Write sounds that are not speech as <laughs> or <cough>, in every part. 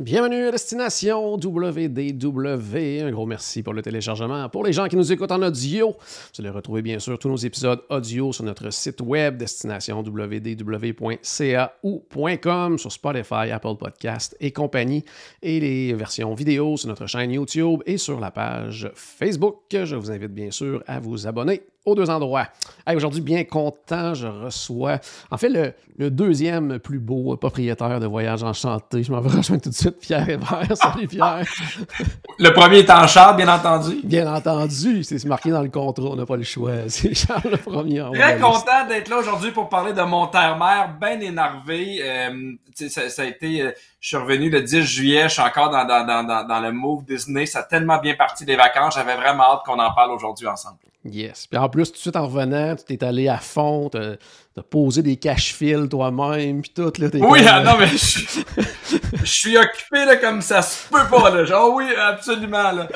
Bienvenue à Destination WDW. Un gros merci pour le téléchargement. Pour les gens qui nous écoutent en audio, vous allez retrouver bien sûr tous nos épisodes audio sur notre site web destination.wdw.ca ou .com sur Spotify, Apple Podcast et compagnie et les versions vidéo sur notre chaîne YouTube et sur la page Facebook. Je vous invite bien sûr à vous abonner aux deux endroits. Hey, Aujourd'hui, bien content, je reçois, en fait, le, le deuxième plus beau propriétaire de Voyage Enchanté. Je m'en vais <laughs> rejoindre tout de suite Pierre Hébert. Salut Pierre. <laughs> Le premier est en char, bien entendu. Bien entendu, c'est marqué dans le contrat, on n'a pas le choix. <laughs> C'est Charles le premier. en Très content d'être là aujourd'hui pour parler de mon terre-mère, bien énervé. Euh, ça, ça a été, euh, je suis revenu le 10 juillet, je suis encore dans, dans, dans, dans, dans le move Disney. Ça a tellement bien parti des vacances, j'avais vraiment hâte qu'on en parle aujourd'hui ensemble. Yes. Puis en plus, tout de suite en revenant, tu t'es allé à fond, t'as as posé des cache-fils toi-même, puis tout. Là, t'es Oui, comme- ah, non, mais je, suis- je suis occupé là, comme ça se peut pas. Là. Genre, oui, absolument. Là.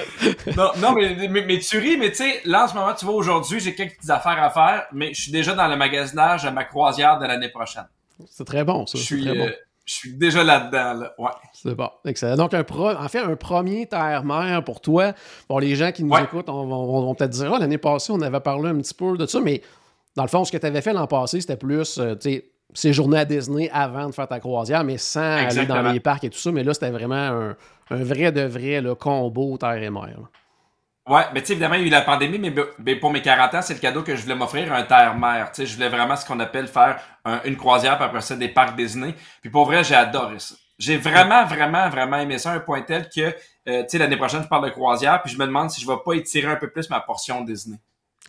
Non, non mais, mais, mais tu ris, mais tu sais, là en ce moment, tu vois, aujourd'hui, j'ai quelques petites affaires à faire, mais je suis déjà dans le magasinage de ma croisière de l'année prochaine. C'est très bon, ça. Je c'est suis, très bon. euh, je suis déjà là-dedans. Là. Ouais. C'est bon. Excellent. Donc, un pro... en fait, un premier terre-mère pour toi. Bon, les gens qui nous Ouais. écoutent on, on- vont peut-être dire, Ah, l'année passée, on avait parlé un petit peu de ça, mais dans le fond, ce que tu avais fait l'an passé, c'était plus, euh, tu sais, séjourner à Disney avant de faire ta croisière, mais sans aller dans les parcs et tout ça. Mais là, c'était vraiment un, un vrai de vrai le combo terre et mer. là. Ouais, mais tu sais, évidemment, il y a eu la pandémie, mais, mais pour mes 40 ans, c'est le cadeau que je voulais m'offrir, un terre-mer. Tu sais, je voulais vraiment ce qu'on appelle faire un- une croisière, puis après ça, des parcs Disney. Puis pour vrai, j'ai adoré ça. J'ai vraiment, vraiment, vraiment aimé ça, un point tel que, euh, tu sais, l'année prochaine, je parle de croisière, puis je me demande si je vais pas étirer un peu plus ma portion Disney.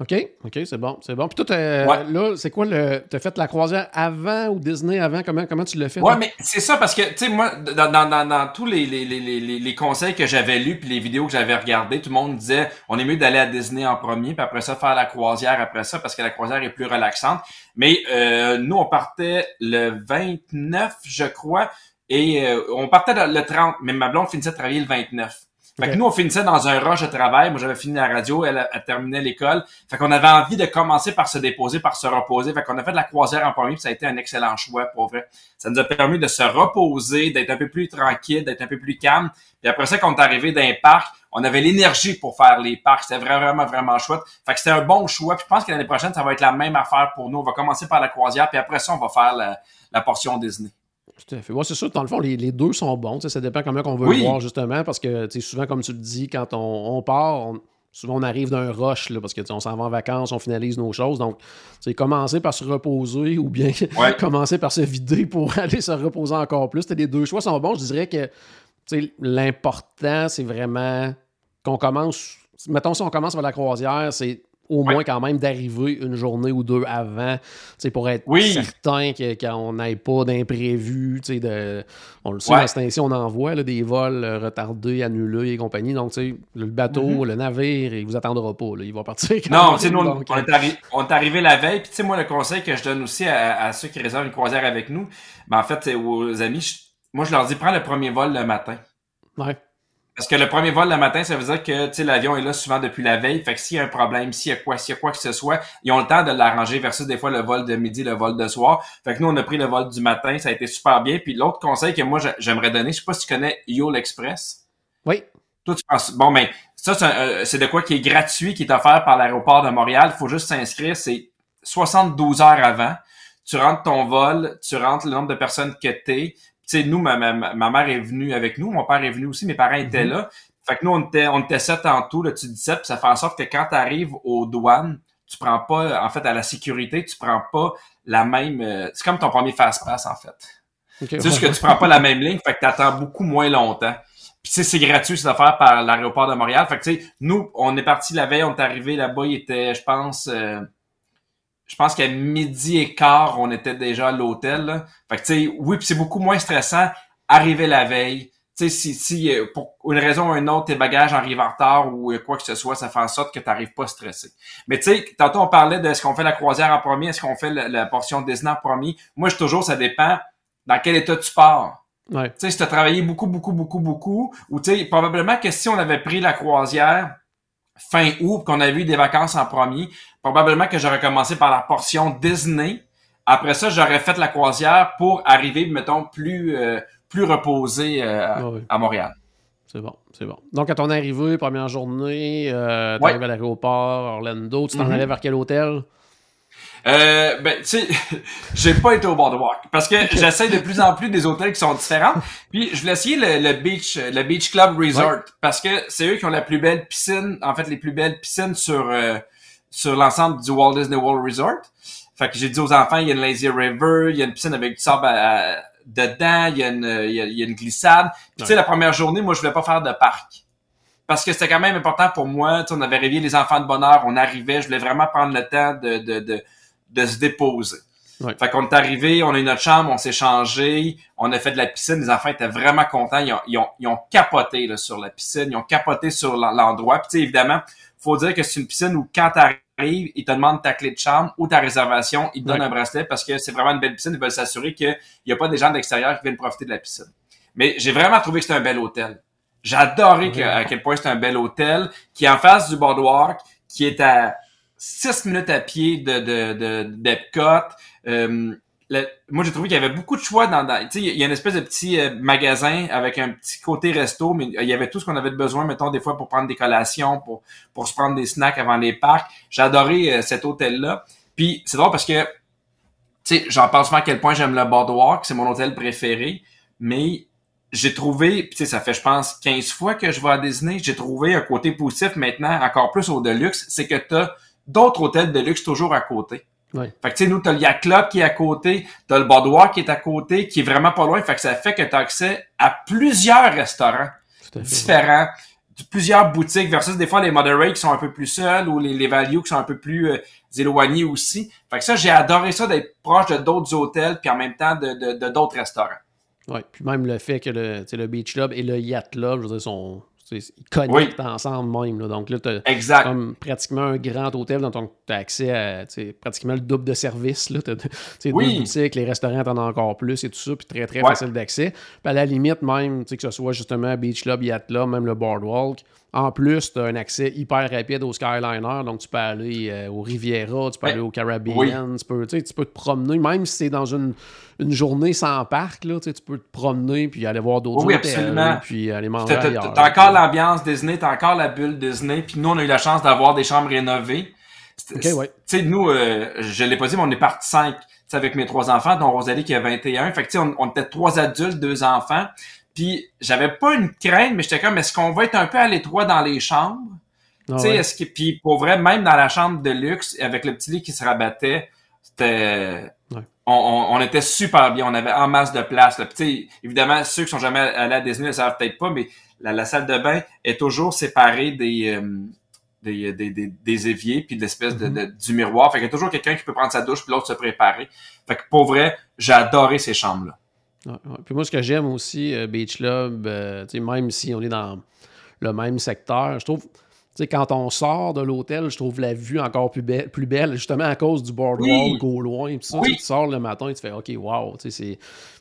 OK, OK, c'est bon, c'est bon. Puis toi, Ouais. là, c'est quoi le. T'as fait la croisière avant ou Disney avant? Comment, comment tu l'as fait? Ouais, mais c'est ça parce que, tu sais, moi, dans, dans, dans, dans tous les, les, les, les, les- les conseils que j'avais lus puis les vidéos que j'avais regardées, tout le monde disait on est mieux d'aller à Disney en premier, puis après ça, faire la croisière après ça, parce que la croisière est plus relaxante. Mais euh, nous, on partait le 29, je crois, et euh, on partait le- le 30, mais ma blonde finissait de travailler le 29. Fait que nous, on finissait dans un rush de travail. Moi, j'avais fini la radio, elle, elle terminait l'école. Fait qu'on avait envie de commencer par se déposer, par se reposer. Fait qu'on a fait de la croisière en premier, puis ça a été un excellent choix, pour vrai. Ça nous a permis de se reposer, d'être un peu plus tranquille, d'être un peu plus calme. Puis après ça, quand on est arrivé dans les parcs, on avait l'énergie pour faire les parcs. C'était vraiment, vraiment chouette. Fait que c'était un bon choix. Puis je pense que l'année prochaine, ça va être la même affaire pour nous. On va commencer par la croisière, puis après ça, on va faire la, la portion Disney. Tout à fait. Ouais, c'est sûr, dans le fond, les, les deux sont bons. Ça dépend comment on veut Oui. le voir, justement, parce que souvent, comme tu le dis, quand on, on part, on- souvent on arrive d'un rush, là, parce que on s'en va en vacances, on finalise nos choses. Donc, c'est commencer par se reposer ou bien <laughs> Ouais. commencer par se vider pour <laughs> aller se reposer encore plus. Les deux choix sont bons. Je dirais que l'important, c'est vraiment qu'on commence. Mettons, si on commence par la croisière, c'est au moins quand même d'arriver une journée ou deux avant, pour être Oui. certain qu'on n'ait pas d'imprévu, de, on le sait, Ouais. temps-ci, on en voit là, des vols euh, retardés, annulés et compagnie, donc tu sais, le bateau, Mhm. le navire, il vous attendra pas, là, il va partir quand Non, même, nous, on, donc, on euh, est arri- on est arrivé la veille. Puis, tu sais, moi, le conseil que je donne aussi à, à ceux qui réservent une croisière avec nous, ben, en fait, c'est aux amis, je- moi, je leur dis, prends le premier vol le matin. ouais. Parce que le premier vol le matin, ça veut dire que, l'avion est là souvent depuis la veille. Fait que s'il y a un problème, s'il y a quoi, s'il y a quoi que ce soit, ils ont le temps de l'arranger versus des fois le vol de midi, le vol de soir. Fait que nous, on a pris le vol du matin. Ça a été super bien. Puis l'autre conseil que moi, j'a- j'aimerais donner, je sais pas si tu connais Yule Express. Oui, Toi, tu penses, bon, ben, ça, c'est un- euh, c'est de quoi qui est gratuit, qui est offert par l'aéroport de Montréal. Il faut juste s'inscrire. C'est 72 heures avant. Tu rentres ton vol, tu rentres le nombre de personnes que t'es. Tu sais, nous, ma, ma, ma mère est venue avec nous, mon père est venu aussi, mes parents étaient Mhm. là. Fait que nous, on était, on était sept en tout, là, tu dis sept, puis ça fait en sorte que quand tu arrives aux douanes, tu prends pas, en fait, à la sécurité, tu prends pas la même, euh, c'est comme ton premier fast-pass, en fait. C'est juste que tu prends pas la même ligne, fait que t'attends beaucoup moins longtemps. Puis tu sais, c'est gratuit, c'est offert par l'aéroport de Montréal. Fait que tu sais, nous, on est parti la veille, on est arrivé là-bas, il était, je pense, euh, je pense qu'à midi et quart, on était déjà à l'hôtel. Fait que tu sais, oui, puis c'est beaucoup moins stressant arriver la veille. Tu sais, si, si euh, pour une raison ou une autre, tes bagages arrivent en retard ou euh, quoi que ce soit, ça fait en sorte que tu n'arrives pas stressé. Mais tu sais, tantôt on parlait de est-ce qu'on fait la croisière en premier, est-ce qu'on fait la, portion Disney en premier. Moi, je toujours, ça dépend dans quel état tu pars. Ouais. Tu sais, si tu as travaillé beaucoup, beaucoup, beaucoup, beaucoup, ou tu sais, probablement que si on avait pris la croisière fin août, qu'on avait eu des vacances en premier, probablement que j'aurais commencé par la portion Disney. Après ça, j'aurais fait la croisière pour arriver, mettons, plus euh, plus reposé euh, à Montréal. C'est bon, c'est bon. Donc, à ton arrivée, première journée, euh, tu arrives à l'aéroport, Orlando, tu t'en mm-hmm. allais vers quel hôtel? Euh, ben, tu sais, <laughs> j'ai pas été au boardwalk parce que j'essaie de plus en plus des hôtels qui sont différents. Puis je voulais essayer le, beach, le Beach Club Resort parce que c'est eux qui ont la plus belle piscine, en fait les plus belles piscines sur euh, sur l'ensemble du Walt Disney World Resort. Fait que j'ai dit aux enfants, il y a une lazy river, il y a une piscine avec du sable dedans, il y a une, il y a, une glissade. Puis tu sais, la première journée, moi je voulais pas faire de parc parce que c'était quand même important pour moi. Tu sais, on avait réveillé les enfants de bonheur, on arrivait, je voulais vraiment prendre le temps de, de, de de se déposer. Fait qu'on est arrivé, on a eu notre chambre, on s'est changé, on a fait de la piscine. Les enfants étaient vraiment contents. Ils ont, ils ont, ils ont capoté là, sur la piscine, ils ont capoté sur l'endroit. Puis évidemment, faut dire que c'est une piscine où quand tu arrives, ils te demandent ta clé de chambre ou ta réservation, ils te donnent un bracelet parce que c'est vraiment une belle piscine. Ils veulent s'assurer qu'il n'y a pas des gens d'extérieur qui viennent profiter de la piscine. Mais j'ai vraiment trouvé que c'était un bel hôtel. J'ai adoré à quel point c'était un bel hôtel qui est en face du boardwalk, qui est à six minutes à pied de, de, d'Epcot. Euh, moi, j'ai trouvé qu'il y avait beaucoup de choix dans, tu sais, il y a une espèce de petit euh, magasin avec un petit côté resto, mais il y avait tout ce qu'on avait besoin, mettons, des fois pour prendre des collations, pour, pour se prendre des snacks avant les parcs. J'ai adoré euh, cet hôtel-là. Puis, c'est drôle parce que, tu sais, j'en parle souvent à quel point j'aime le Boardwalk, c'est mon hôtel préféré, mais j'ai trouvé, tu sais, ça fait, je pense, 15 fois que je vais à Disney, j'ai trouvé un côté positif maintenant, encore plus au Deluxe, c'est que t'as d'autres hôtels de luxe toujours à côté. Fait que tu sais, nous, t'as le Yacht Club qui est à côté, t'as le Boudoir qui est à côté, qui est vraiment pas loin. Fait que ça fait que t'as accès à plusieurs restaurants différents, plusieurs boutiques versus des fois les moderate qui sont un peu plus seuls ou les, les value qui sont un peu plus euh, éloignés aussi. Fait que ça, j'ai adoré ça d'être proche de d'autres hôtels puis en même temps de d'autres de, restaurants. Oui, puis même le fait que le, le Beach Club et le Yacht Club, je veux dire, sont ils connectent ensemble même. Là. Donc là, tu as comme pratiquement un grand hôtel dont tu as accès à pratiquement le double de services. Là. T'as, oui. boutiques, les restaurants, t'en as encore plus et tout ça, puis très très facile d'accès. Puis à la limite, même, que ce soit justement Beach Club, Yacht Club, même le Boardwalk, en plus, tu as un accès hyper rapide au Skyliner, donc tu peux aller euh, au Riviera, tu peux aller au Caribbean, tu, peux, tu peux te promener, même si c'est dans une, une journée sans parc, là, tu peux te promener puis aller voir d'autres oui, absolument. puis aller manger. T'as encore l'ambiance Disney, t'as encore la bulle Disney, puis nous, on a eu la chance d'avoir des chambres rénovées. Okay, ouais. Tu sais, nous, euh, je l'ai pas dit, mais on est parti cinq avec mes trois enfants, dont Rosalie qui a 21. Fait que, tu sais, on, on était trois adultes, deux enfants. Puis j'avais pas une crainte, mais j'étais comme, est-ce qu'on va être un peu à l'étroit dans les chambres? Ah est-ce que, puis pour vrai, même dans la chambre de luxe, avec le petit lit qui se rabattait, c'était, on, on, était super bien, on avait en masse de place. Là. Puis, évidemment, ceux qui sont jamais allés à Disney ne savent peut-être pas, mais la, salle de bain est toujours séparée des, euh, des, des, des, éviers puis de l'espèce de, mm-hmm. du miroir. Fait qu'il y a toujours quelqu'un qui peut prendre sa douche puis l'autre se préparer. Fait que pour vrai, j'ai adoré ces chambres-là. Puis moi, ce que j'aime aussi, euh, Beach Club, euh, même si on est dans le même secteur, je trouve, sais, quand on sort de l'hôtel, je trouve la vue encore plus belle, plus belle justement à cause du boardwalk au loin. Puis ça, tu sors le matin et tu fais OK, wow. Puis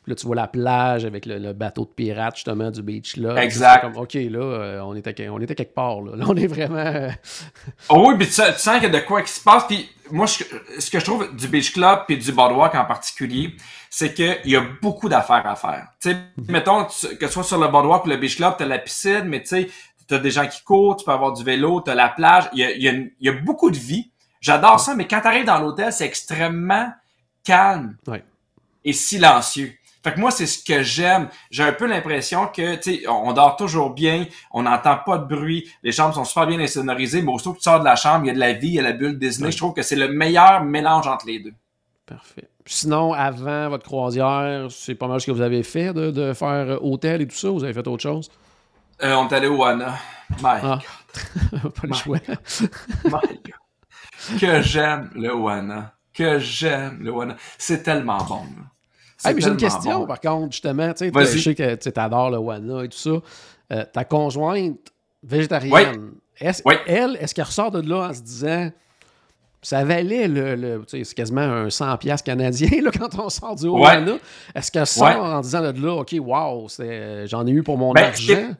là, tu vois la plage avec le, bateau de pirate justement du beach là. Exact. Comme, OK, là, euh, on, était, on était quelque part. Là, là on est vraiment. oh <laughs> oui, puis tu, sens qu'il y a de quoi qui se passe. Puis moi, ce que je trouve du beach club puis du boardwalk en particulier, c'est qu'il y a beaucoup d'affaires à faire. Tu sais, mhm. mettons que ce soit sur le boardwalk ou le beach club, tu as la piscine, mais tu sais, tu as des gens qui courent, tu peux avoir du vélo, tu as la plage, il y a, il y a, beaucoup de vie. J'adore ça, mais quand tu arrives dans l'hôtel, c'est extrêmement calme et silencieux. Fait que moi, c'est ce que j'aime. J'ai un peu l'impression que, tu sais, on dort toujours bien, on n'entend pas de bruit, les chambres sont super bien insonorisées, mais aussitôt que tu sors de la chambre, il y a de la vie, il y a la bulle Disney. Je trouve que c'est le meilleur mélange entre les deux. Parfait. Sinon, avant votre croisière, c'est pas mal ce que vous avez fait de, de faire hôtel et tout ça, vous avez fait autre chose? Euh, on est allé au Anna. My ah. God. <laughs> Pas le choix. My God. Que j'aime le Wana. Que j'aime le Wana. C'est tellement bon. Mais j'ai une question, par contre, justement. Tu sais, je sais que tu adores le Wana et tout ça. Euh, ta conjointe végétarienne, est elle, est-ce qu'elle ressort de là en se disant ça valait le, sais, c'est quasiment un 100 pièces canadien là, <laughs> quand on sort du Wana. Est-ce qu'elle sort en disant de là, OK, wow, j'en ai eu pour mon ben, argent?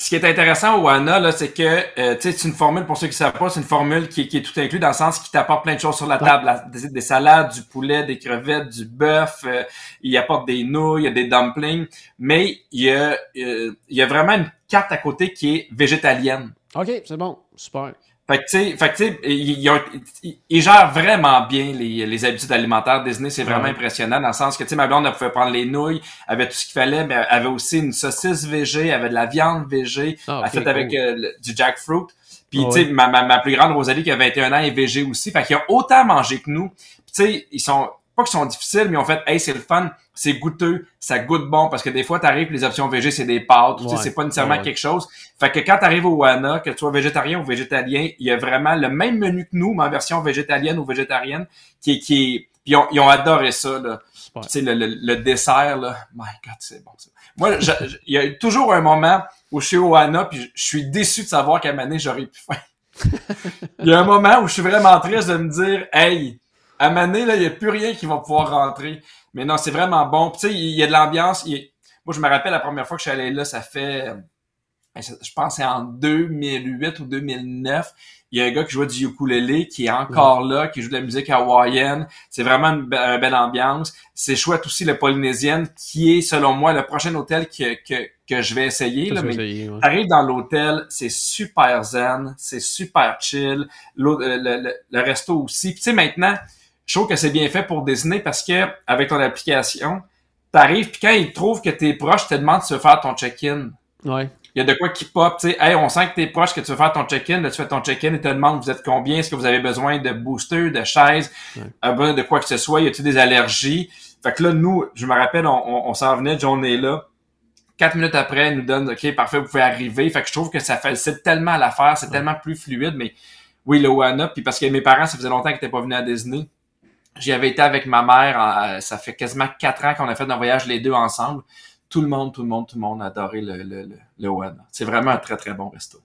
ce qui est intéressant au WANA, là, c'est que euh, c'est une formule, pour ceux qui ne savent pas, c'est une formule qui, qui, est tout inclus dans le sens qui t'apporte plein de choses sur la table. des, salades, du poulet, des crevettes, du bœuf, euh, il apporte des nouilles, il y a des dumplings, mais il y a, euh, il y a vraiment une carte à côté qui est végétalienne. OK, c'est bon. Super. Fait que, tu sais, fait que, il, il, gère vraiment bien les, les habitudes alimentaires. Disney, c'est vraiment impressionnant dans le sens que, tu sais, ma blonde, elle pouvait prendre les nouilles, avait tout ce qu'il fallait, mais elle avait aussi une saucisse végé, elle avait de la viande végé, ah, elle fait avec euh, du jackfruit. Puis, ah tu sais, ma, ma, ma, plus grande, Rosalie, qui a 21 ans, est végé aussi. Fait qu'ils ont autant mangé que nous. tu sais, ils sont pas qu'ils sont difficiles, mais en fait, hey, c'est le fun, c'est goûteux, ça goûte bon, parce que des fois, t'arrives, les options végé, c'est des pâtes, tu sais, c'est pas nécessairement quelque chose. Fait que quand t'arrives au WANA, que tu sois végétarien ou végétalien, il y a vraiment le même menu que nous, mais en version végétalienne ou végétarienne, qui est, qui est, puis ils ont, adoré ça, là. Tu sais, le, le, dessert, là, my God, c'est bon, ça. Moi, il y a toujours un moment où je suis au WANA, puis je suis déçu de savoir qu'à Mané, j'aurais pu faire. <laughs> Il y a un moment où je suis vraiment triste de me dire, hey, à Mané, là, il n'y a plus rien qui va pouvoir rentrer. Mais non, c'est vraiment bon. Tu sais, il y a de l'ambiance. Moi, je me rappelle la première fois que je suis allé là, ça fait, euh, je pense c'est en 2008 ou 2009. Il y a un gars qui jouait du ukulélé qui est encore là, qui joue de la musique hawaïenne. C'est vraiment une, belle ambiance. C'est chouette aussi le Polynésienne, qui est, selon moi, le prochain hôtel que, que, que je vais essayer. Là, mais arrive dans l'hôtel, c'est super zen, c'est super chill. Le, le, le, resto aussi. tu sais, maintenant, je trouve que c'est bien fait pour Disney parce que avec ton application, t'arrives puis quand ils trouvent que t'es proche, te demandent tu veux faire ton check-in. Ouais. Il y a de quoi qui pop, tu sais, hey, on sent que t'es proche, que tu veux faire ton check-in, là, tu fais ton check-in et te demandent vous êtes combien, est-ce que vous avez besoin de booster, de chaises, ouais. de quoi que ce soit, y a-t-il des allergies? Fait que là, nous, je me rappelle, on, on, s'en venait, John est là. Quatre minutes après, elle nous donne, OK, parfait, vous pouvez arriver. Fait que je trouve que ça facilite tellement l'affaire, c'est tellement plus fluide, mais oui, le Wana, puis parce que mes parents, ça faisait longtemps qu'ils n'étaient pas venus à Disney. J'y avais été avec ma mère, euh, ça fait quasiment quatre ans qu'on a fait un voyage les deux ensemble. Tout le monde, tout le monde, tout le monde a adoré le, le, le, One. C'est vraiment un très, très bon resto.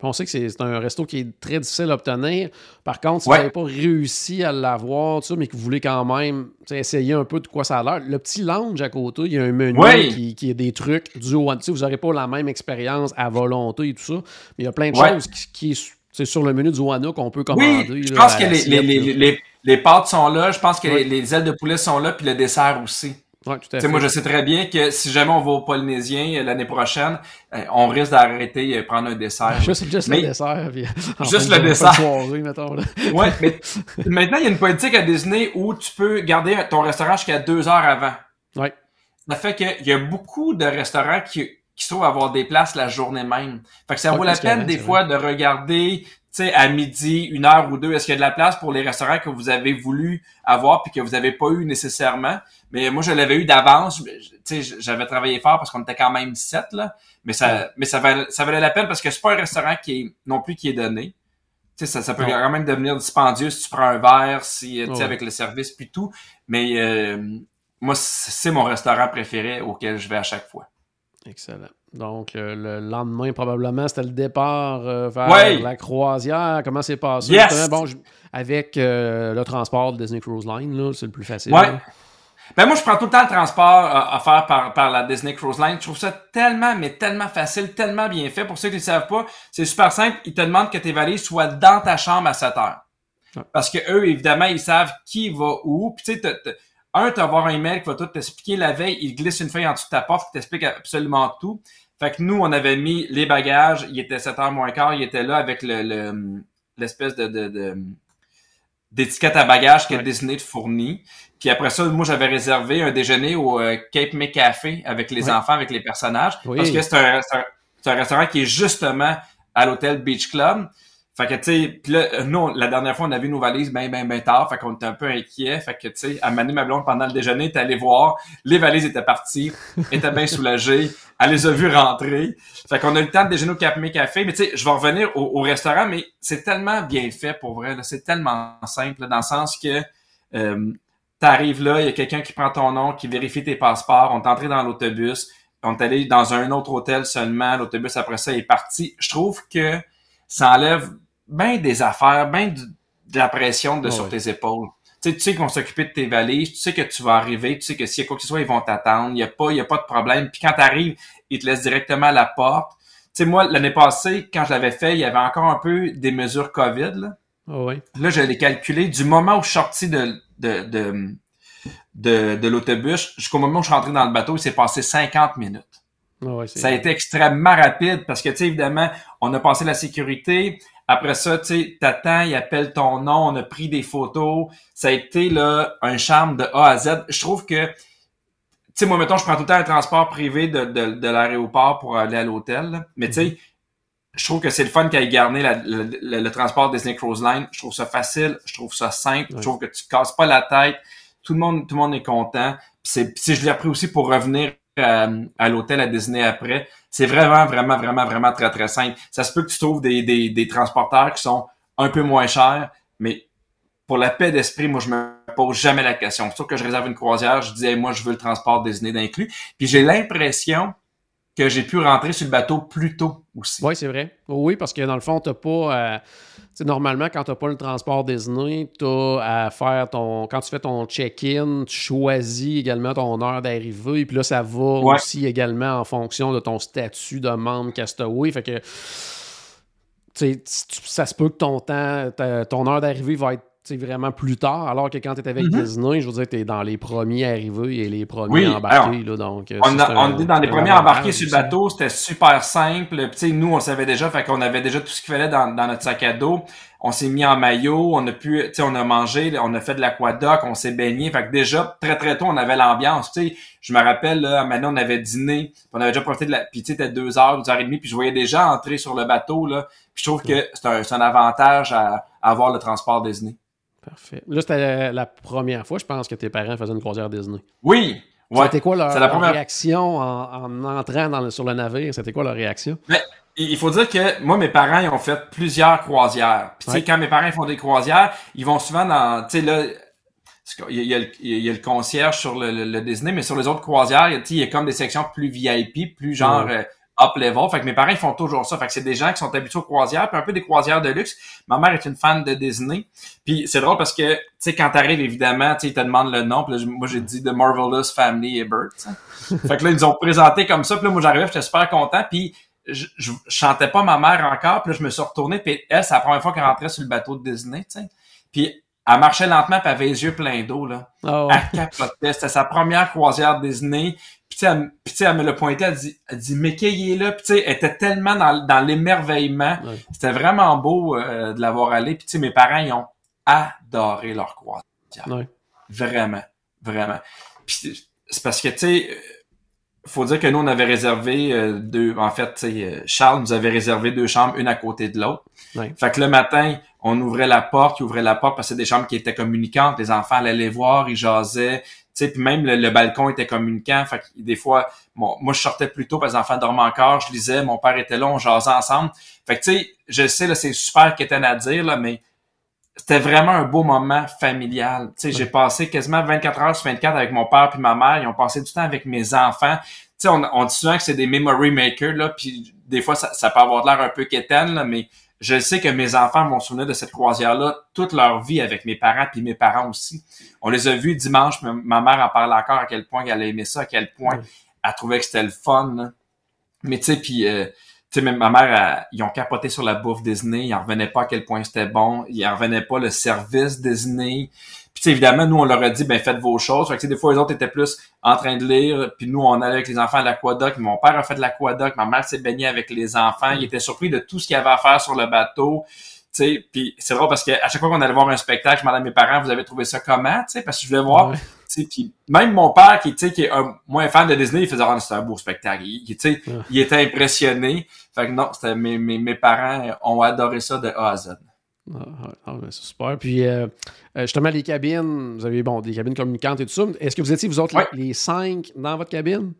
On sait que c'est un resto qui est très difficile à obtenir. Par contre, si vous n'avez pas réussi à l'avoir, mais que vous voulez quand même essayer un peu de quoi ça a l'air, le petit lounge à côté, il y a un menu qui, qui, est des trucs du One. Vous n'aurez pas la même expérience à volonté et tout ça, mais il y a plein de choses qui, qui c'est sur le menu du Wana qu'on peut commander. Oui, je pense que les, les, les, les, pâtes sont là, je pense que les, ailes de poulet sont là, puis le dessert aussi. Ouais, tout à fait. Moi, je sais très bien que si jamais on va au Polynésien euh, l'année prochaine, euh, on risque d'arrêter et prendre un dessert. <laughs> Juste, juste le dessert. <laughs> juste le dessert. ouais, mais <laughs> maintenant, il y a une politique à Disney où tu peux garder ton restaurant jusqu'à deux heures avant. Ouais. Ça fait qu'il y a beaucoup de restaurants qui qui se trouvent avoir des places la journée même. Fait que ça vaut la peine des fois de regarder, sais, à midi, une heure ou deux, est-ce qu'il y a de la place pour les restaurants que vous avez voulu avoir puis que vous avez pas eu nécessairement? Mais moi, je l'avais eu d'avance. Tu sais, j'avais travaillé fort parce qu'on était quand même sept, là. Mais ça, mais ça valait, ça valait la peine parce que c'est pas un restaurant qui est, non plus qui est donné. Tu sais, ça, ça peut quand même devenir dispendieux si tu prends un verre, si, tu sais, avec le service puis tout. Mais, euh, moi, c'est mon restaurant préféré auquel je vais à chaque fois. Excellent. Donc, euh, le lendemain, probablement, c'était le départ euh, vers la croisière. Comment c'est passé? Bon, avec euh, le transport de Disney Cruise Line, c'est le plus facile. Ouais. Ben moi, je prends tout le temps le transport à faire par, par la Disney Cruise Line. Je trouve ça tellement, mais tellement facile, tellement bien fait. Pour ceux qui ne savent pas, c'est super simple. Ils te demandent que tes valises soient dans ta chambre à 7 heures. Parce que eux, évidemment, ils savent qui va où. Puis tu sais, un, tu vas avoir un email qui va tout t'expliquer la veille, il glisse une feuille en dessous de ta porte qui t'explique absolument tout. Fait que nous, on avait mis les bagages, il était 7h moins quart, il était là avec le, l'espèce de, de, d'étiquette à bagages que Disney te fournit. Puis après ça, moi, j'avais réservé un déjeuner au euh, Cape May Café avec les enfants, avec les personnages. Parce que c'est un, c'est un, restaurant qui est justement à l'hôtel Beach Club. Fait que, tu sais, pis là, nous, la dernière fois, on a vu nos valises bien, bien, bien tard. Fait qu'on était un peu inquiets. Fait que, tu sais, à Mané, ma blonde, pendant le déjeuner, t'es allé voir. Les valises étaient parties. <laughs> était bien soulagée. Elle les a vues rentrer. Fait qu'on a eu le temps de déjeuner au Cap Café. Mais tu sais, je vais revenir au, restaurant, mais c'est tellement bien fait pour vrai. C'est tellement simple, dans le sens que... Euh, T'arrives là, il y a quelqu'un qui prend ton nom, qui vérifie tes passeports, on est entré dans l'autobus, on est allé dans un autre hôtel seulement, l'autobus après ça est parti. Je trouve que ça enlève bien des affaires, bien de la pression de, sur tes épaules. Tu sais, tu sais qu'on s'occuper de tes valises, tu sais que tu vas arriver, tu sais que s'il y a quoi que ce soit, ils vont t'attendre, il n'y a, pas, y a pas de problème. Puis quand tu arrives, ils te laissent directement à la porte. Tu sais, moi, l'année passée, quand je l'avais fait, il y avait encore un peu des mesures COVID. Là, oh là je l'ai calculé du moment où je suis sorti de, de, de, de, de l'autobus jusqu'au moment où je suis rentré dans le bateau, il s'est passé 50 minutes. Oh ça a été extrêmement rapide parce que, tu sais, évidemment, on a passé la sécurité. Après ça, tu sais, t'attends, il appelle ton nom, on a pris des photos. Ça a été, là, un charme de A à Z. Je trouve que, tu sais, moi, mettons, je prends tout le temps un transport privé de, de, de l'aéroport pour aller à l'hôtel. Mais, tu sais, mm-hmm. je trouve que c'est le fun qu'il ait garné le, transport Disney Cruise Line. Je trouve ça facile, je trouve ça simple, je trouve que tu casses pas la tête. Tout le monde, tout le monde est content. Puis, je l'ai appris aussi pour revenir à, l'hôtel à Disney après. C'est vraiment, vraiment, vraiment, vraiment très, très simple. Ça se peut que tu trouves des, des, transporteurs qui sont un peu moins chers, mais pour la paix d'esprit, moi, je me pose jamais la question. Surtout que je réserve une croisière, je dis, moi, je veux le transport Disney d'inclus. Puis j'ai l'impression que j'ai pu rentrer sur le bateau plus tôt aussi. Oui, c'est vrai. Oui, parce que dans le fond, tu pas. Euh, normalement, quand tu n'as pas le transport Disney, tu as à faire ton. Quand tu fais ton check-in, tu choisis également ton heure d'arrivée. Puis là, ça va aussi également en fonction de ton statut de membre Castaway. Fait que. ça se peut que ton temps, ton heure d'arrivée va être vraiment plus tard, alors que quand tu es avec mm-hmm. Disney, je veux dire, tu es dans les premiers arrivés et les premiers embarqués. là, donc, euh, on, on est dans les premiers embarqués sur le bateau, c'était super simple. Puis, nous, on savait déjà, fait qu'on avait déjà tout ce qu'il fallait dans, dans, notre sac à dos. On s'est mis en maillot, on a pu, tu sais, on a mangé, on a fait de l'aquadoc, on s'est baigné. Fait que déjà, très très tôt, on avait l'ambiance. Tu sais, je me rappelle, là, maintenant, on avait dîné, on avait déjà profité de la... Puis, tu sais, deux heures, deux heures et demie, puis je voyais déjà entrer sur le bateau, là. Puis je trouve que c'est un, un, avantage à, à avoir le transport Disney. Parfait. Là, c'était la première fois, je pense, que tes parents faisaient une croisière Disney. Oui! C'était quoi leur, réaction en, entrant sur le navire? C'était quoi leur réaction? Mais, il faut dire que moi, mes parents, ils ont fait plusieurs croisières. Puis, tu sais, quand mes parents font des croisières, ils vont souvent dans, tu sais, là, il y, a, le, concierge sur le, Disney, mais sur les autres croisières, il y a comme des sections plus VIP, plus genre euh, up level. Fait que mes parents, ils font toujours ça. Fait que c'est des gens qui sont habitués aux croisières, puis un peu des croisières de luxe. Ma mère est une fan de Disney. Puis c'est drôle parce que, tu sais, quand t'arrives, évidemment, tu sais, ils te demandent le nom. Puis là, moi, j'ai dit The Marvelous Family Ebert. <laughs> fait que là, ils nous ont présenté comme ça. Puis là, moi, j'arrivais, j'étais super content. Puis je, je, chantais pas ma mère encore. Puis là, je me suis retourné. Puis elle, c'est la première fois qu'elle rentrait sur le bateau de Disney, tu sais. Puis elle marchait lentement, puis elle avait les yeux pleins d'eau, là. Oh. Elle capotait. C'était sa première croisière Disney. Puis, elle, elle me l'a pointé, elle dit, elle dit, mais qui est là? Puis, tu sais, elle était tellement dans, dans l'émerveillement. C'était vraiment beau euh, de l'avoir allé. Puis, tu sais, mes parents, ils ont adoré leur croisière. Vraiment, vraiment. Puis, c'est parce que, tu sais, faut dire que nous, on avait réservé euh, deux... En fait, tu sais, euh, Charles nous avait réservé deux chambres, une à côté de l'autre. Fait que le matin, on ouvrait la porte, il ouvrait la porte parce que c'est des chambres qui étaient communicantes. Les enfants allaient les voir, ils jasaient puis même le, balcon était communicant. Fait que des fois, bon, moi je sortais plus tôt parce que les enfants dormaient encore, je lisais, mon père était là, on jasait ensemble. Fait que tu sais, je sais là, c'est super qu'était à dire là, mais c'était vraiment un beau moment familial. Tu sais, j'ai passé quasiment 24 heures sur 24 avec mon père puis ma mère. Ils ont passé du temps avec mes enfants. Tu sais, on, on dit souvent que c'est des memory makers là, puis des fois ça, ça peut avoir l'air un peu quétaine là, mais je sais que mes enfants vont se souvenir de cette croisière-là toute leur vie avec mes parents puis mes parents aussi. On les a vus dimanche, ma mère en parlait encore à quel point elle a aimé ça, à quel point elle trouvait que c'était le fun. Mais tu sais, puis euh, tu sais, même ma mère, ils ont capoté sur la bouffe Disney, ils en revenaient pas à quel point c'était bon, ils en revenaient pas le service Disney. Puis évidemment, nous, on leur a dit, ben faites vos choses. Fait que, des fois, les autres étaient plus en train de lire, puis nous, on allait avec les enfants à l'aquadoc. Mon père a fait de l'aquadoc, ma mère s'est baignée avec les enfants. Il était surpris de tout ce qu'il y avait à faire sur le bateau. sais puis c'est drôle parce qu'à chaque fois qu'on allait voir un spectacle, je demandais à mes parents, vous avez trouvé ça comment? sais parce que je voulais voir. Puis même mon père, qui, qui est un moins fan de Disney, il faisait ah, c'est un beau spectacle. Il, sais il était impressionné. Fait que non, c'était mes, mes, mes parents ont adoré ça de A à Z. Ah, ah, ah c'est super. Puis, euh, euh, justement, les cabines, vous avez bon, des cabines communicantes et tout ça. Est-ce que vous étiez, vous autres, les, cinq dans votre cabine?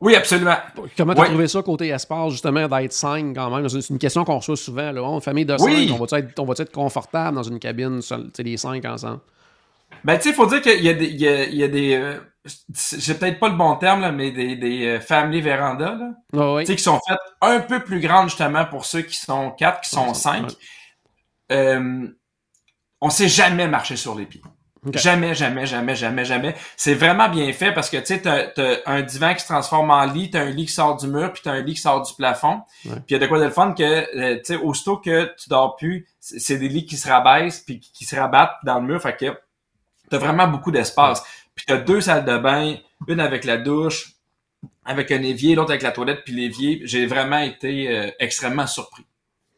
Oui, absolument. Comment tu as trouvé ça côté espace, justement, d'être cinq quand même? C'est une question qu'on reçoit souvent. Là. On, famille de cinq, on va-tu être, être, confortable dans une cabine, les cinq ensemble? Ben, tu sais, il faut dire qu'il y a des, il y a, il y a des, euh, j'ai peut-être pas le bon terme, là, mais des, des euh, family veranda, là. Ah oui. Tu sais, qui sont faites un peu plus grandes, justement, pour ceux qui sont quatre, qui sont Ouais, cinq. ouais. Euh, on sait jamais marcher sur les pieds. Jamais, jamais, jamais, jamais, jamais. C'est vraiment bien fait parce que tu sais, t'as, t'as un divan qui se transforme en lit, t'as un lit qui sort du mur, puis t'as un lit qui sort du plafond. Ouais. Puis il y a de quoi de le fun que, euh, tu sais, aussitôt que tu dors plus, c'est des lits qui se rabaissent puis qui se rabattent dans le mur. Fait que t'as vraiment beaucoup d'espace. Puis t'as deux salles de bain, une avec la douche, avec un évier, l'autre avec la toilette puis l'évier. J'ai vraiment été euh, extrêmement surpris.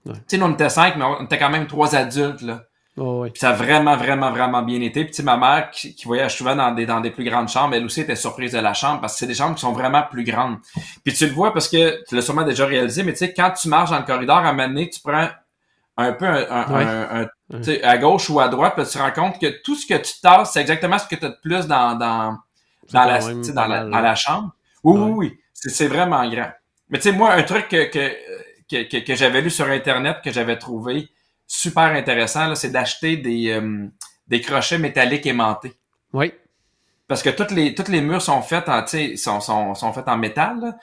Ouais. Tu sais, nous on était cinq, mais on était quand même trois adultes là. Ah oui. Puis ça a vraiment, vraiment, vraiment bien été. Puis tu sais, ma mère, qui, qui voyage souvent dans des, dans des plus grandes chambres, elle aussi était surprise de la chambre parce que c'est des chambres qui sont vraiment plus grandes. Puis tu le vois parce que tu l'as sûrement déjà réalisé, mais tu sais, quand tu marches dans le corridor, à un moment donné, tu prends un peu un, un- Ouais. un- un- tu sais, à gauche ou à droite, puis tu te rends compte que tout ce que tu tasses, c'est exactement ce que tu as de plus dans, dans, dans, la, même tu sais, dans, la, dans la chambre. Oui, oui, oui. C'est, c'est vraiment grand. Mais tu sais, moi, un truc que, que, que, que, que j'avais lu sur Internet, que j'avais trouvé super intéressant, c'est d'acheter des, euh, des crochets métalliques aimantés. Oui. Parce que toutes les, toutes les murs sont faites en, sont, sont, sont faites en métal. là.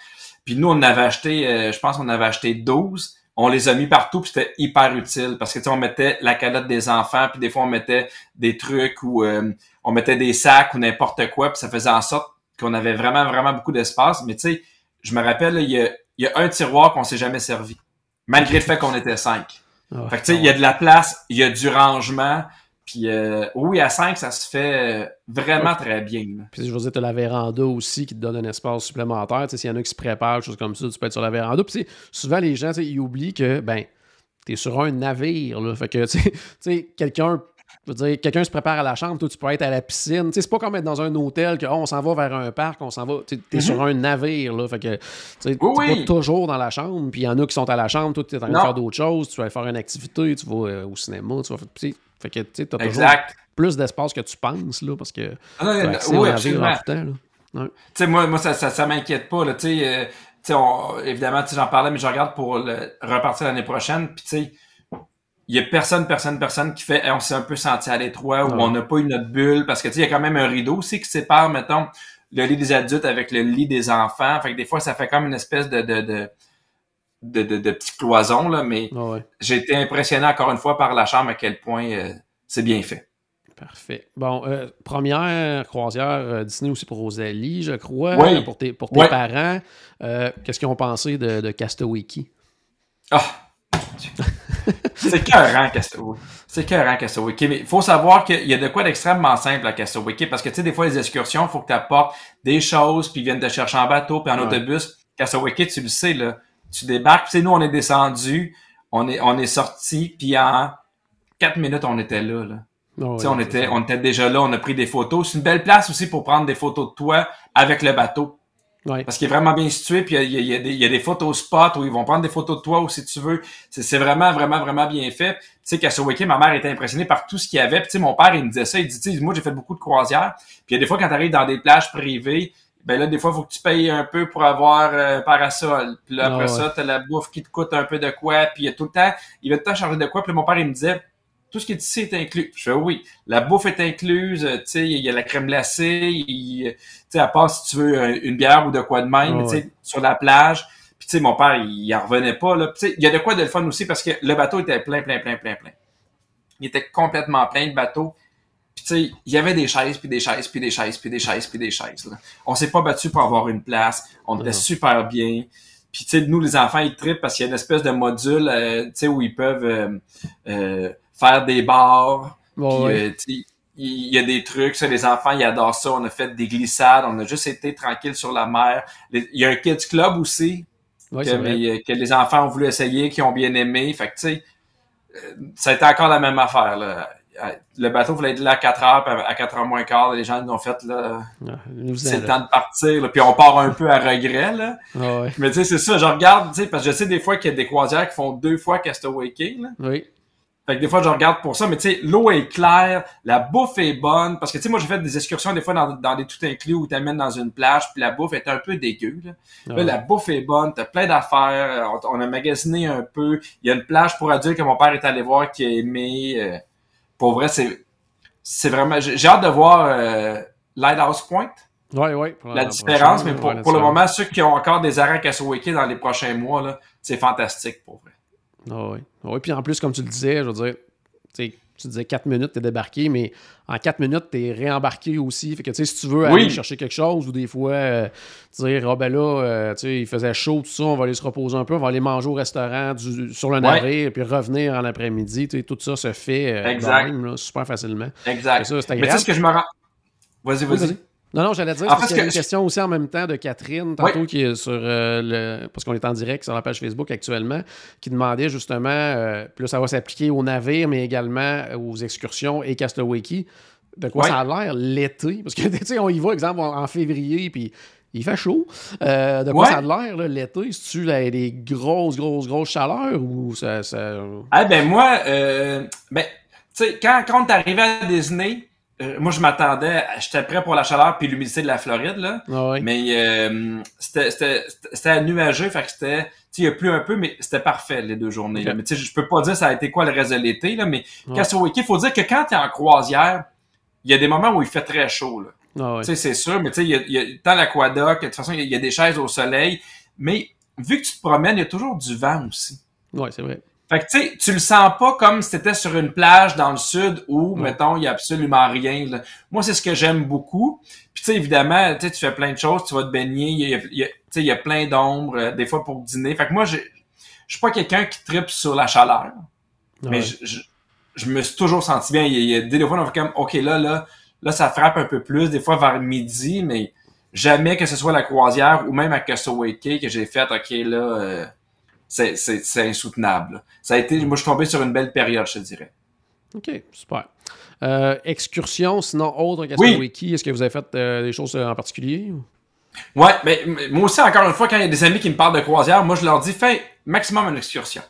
Puis nous, on avait acheté, euh, je pense qu'on avait acheté 12. On les a mis partout, puis c'était hyper utile. Parce que tu sais, on mettait la calotte des enfants, puis des fois on mettait des trucs ou euh, on mettait des sacs ou n'importe quoi, puis ça faisait en sorte qu'on avait vraiment, vraiment beaucoup d'espace. Mais tu sais, je me rappelle, il y a, il y a un tiroir qu'on s'est jamais servi. Malgré le fait qu'on était cinq. Ah, Fait que tu sais, il y a de la place, il y a du rangement. Puis euh, oui, à 5, ça se fait euh, vraiment très bien. Puis je veux dire, tu as la véranda aussi qui te donne un espace supplémentaire. Tu sais, s'il y en a qui se préparent, des choses comme ça, tu peux être sur la véranda. Puis souvent, les gens, ils oublient que, ben, tu es sur un navire. Là. Fait que, tu sais, quelqu'un. Je veux dire, quelqu'un se prépare à la chambre, toi, tu peux être à la piscine. Tu sais, c'est pas comme être dans un hôtel que, oh, on s'en va vers un parc, on s'en va. Tu es sur un navire, là. Fait que, tu sais, Oui, t'es oui. pas toujours dans la chambre. Puis il y en a qui sont à la chambre, toi, tu es en train de faire d'autres choses. Tu vas aller faire une activité, tu vas euh, au cinéma, tu vas faire. tu sais, Fait que, tu sais, t'as toujours Exact. plus d'espace que tu penses, là, parce que. Ah, non, tu oui, absolument. sais, moi, moi, ça, ça, ça m'inquiète pas, là, tu sais, euh, évidemment, j'en parlais, mais je regarde pour le, repartir l'année prochaine, puis tu sais, il y a personne, personne, personne qui fait, Hey, on s'est un peu senti à l'étroit, ou Ouais. on n'a pas eu notre bulle, parce que tu sais, il y a quand même un rideau aussi qui sépare, mettons, le lit des adultes avec le lit des enfants, fait que des fois, ça fait comme une espèce de, de, de, de, de, de petite cloison, là, mais Ah ouais. j'ai été impressionné encore une fois par la chambre à quel point euh, c'est bien fait. Parfait. Bon, euh, première croisière euh, Disney aussi pour Rosalie, je crois, Oui. pour tes, pour tes parents. Qu'est-ce qu'ils ont pensé de, de Castaway Key? Ah! C'est cœurant, Castaway. C'est cœurant, Castaway. Il faut savoir qu'il y a de quoi d'extrêmement simple à Castaway parce que, tu sais, des fois, les excursions, il faut que tu apportes des choses, puis ils viennent te chercher en bateau, puis en Ouais. autobus. Castaway tu le sais, là. Tu débarques, puis nous, on est descendus, on est, on est sortis, puis en quatre minutes, on était là, là. Sais, on était, on était déjà là, on a pris des photos. C'est une belle place aussi pour prendre des photos de toi avec le bateau. Ouais. Parce qu'il est vraiment bien situé, puis il y a, il y a des, il y a des photos spots où ils vont prendre des photos de toi ou si tu veux. C'est vraiment, vraiment, vraiment bien fait. Tu sais, qu'à Soweke, ma mère était impressionnée par tout ce qu'il y avait. Puis tu sais, mon père, il me disait ça. Il dit, tu sais, moi, j'ai fait beaucoup de croisières. Puis il y a des fois, quand tu arrives dans des plages privées, ben là, des fois, il faut que tu payes un peu pour avoir euh, un parasol. Puis là, Ah après ouais. ça, t'as la bouffe qui te coûte un peu de quoi. Puis il y a tout le temps, il va tout le temps changer de quoi. Puis là, mon père, il me disait, tout ce qui est ici est inclus. Je fais oui. La bouffe est incluse, euh, tu sais, il y a la crème glacée, euh, tu sais, à part si tu veux une bière ou de quoi de même, mais tu sais, sur la plage. Puis tu sais, mon père, il, en revenait pas, là. Tu sais, il y a de quoi de le fun aussi parce que le bateau était plein, plein, plein, plein, plein. Il était complètement plein de bateau. Puis tu sais, il y avait des chaises, puis des chaises, puis des chaises, puis des chaises, puis des chaises. Là. On s'est pas battu pour avoir une place. On était super bien. Puis tu sais, nous les enfants ils trippent parce qu'il y a une espèce de module, euh, tu sais, où ils peuvent euh, euh, faire des bars. Puis, ouais. euh, il y a des trucs, ça, les enfants, ils adorent ça. On a fait des glissades, on a juste été tranquille sur la mer. Les- Il y a un kids club aussi Ouais, que, mais, euh, que les enfants ont voulu essayer, qui ont bien aimé. Fait que tu sais, euh, ça a été encore la même affaire. Là. Le bateau voulait être là à 4 heures, puis à 4 heures moins quart, les gens nous ont fait là, c'est le temps de partir, là, puis on part un peu à regret. Là. Ah ouais. Mais tu sais, c'est ça, je regarde, tu sais, parce que je sais des fois qu'il y a des croisières qui font deux fois Castaway Cay, là. Oui. Fait que des fois, je regarde pour ça, mais tu sais, l'eau est claire, la bouffe est bonne, parce que tu sais, moi, j'ai fait des excursions des fois dans, dans des tout inclus où t'amènes dans une plage, puis la bouffe est un peu dégueu, là. Ah Là, la bouffe est bonne, t'as plein d'affaires, on, on a magasiné un peu, il y a une plage pour adultes que mon père est allé voir qui a aimé, euh, pour vrai, c'est, c'est vraiment, j'ai hâte de voir euh, Lighthouse Point. Ouais, ouais, la différence, mais pour, pour le moment, ceux qui ont encore des arrêts à Wiki dans les prochains mois, là, c'est fantastique pour vrai. Ah oui. oui, puis en plus, comme tu le disais, je veux dire, tu disais 4 minutes, tu es débarqué, mais en 4 minutes, tu es réembarqué aussi. Fait que, tu sais, si tu veux aller chercher quelque chose ou des fois, euh, dire, ah ben là, euh, tu sais, il faisait chaud, tout ça, on va aller se reposer un peu, on va aller manger au restaurant sur le navire, puis revenir en après-midi. Tu sais, tout ça se fait euh, super facilement. Exact. Ça, mais tu sais ce que je me rends. Vas-y, vas-y. Non, non, j'allais dire, parce qu'il y a une question aussi en même temps de Catherine, tantôt, qui est sur euh, le. Parce qu'on est en direct sur la page Facebook actuellement, qui demandait justement, euh, puis là, ça va s'appliquer aux navires, mais également aux excursions et Castaway De quoi ça a l'air l'été? Parce que, <laughs> tu sais, on y va, exemple, en, février, puis il fait chaud. Euh, de quoi ça a l'air l'été? Si tu as des grosses, grosses, grosses chaleurs ou ça. ça... Ah, ben moi, ben, tu sais, quand, quand arrivé à Disney, euh, moi, je m'attendais, j'étais prêt pour la chaleur puis l'humidité de la Floride, là. Ah mais euh, c'était nuageux, fait que c'était, tu il y a plus un peu, mais c'était parfait les deux journées. Là. Mais tu sais, je peux pas dire ça a été quoi le reste de l'été, là, mais ouais. il faut dire que quand tu es en croisière, il y a des moments où il fait très chaud, là. Ah tu sais, c'est sûr, mais tu sais, il y a, il y a tant l'aquadoc, de toute façon, il y, a, des chaises au soleil, mais vu que tu te promènes, il y a toujours du vent aussi. Oui, c'est vrai. Fait que tu sais, tu le sens pas comme si c'était sur une plage dans le sud où, mettons, il y a absolument rien. Là. Moi, c'est ce que j'aime beaucoup. Puis tu sais, évidemment, tu fais plein de choses, tu vas te baigner, il y a, il il y a plein d'ombres, euh, des fois pour dîner. Fait que moi, je suis pas quelqu'un qui tripe sur la chaleur. Mais je, je, me suis toujours senti bien. Il y a, des fois, on fait comme, OK, là, là, là, ça frappe un peu plus, des fois vers midi, mais jamais que ce soit la croisière ou même à Castaway Cay que j'ai fait, OK, là... Euh, c'est insoutenable. Ça a été, moi, je suis tombé sur une belle période, je te dirais. OK, super. Euh, excursion, sinon autre que oui. Wiki, est-ce que vous avez fait euh, des choses en particulier? Ouais, mais moi aussi, encore une fois, quand il y a des amis qui me parlent de croisière, moi, je leur dis, fais maximum une excursion.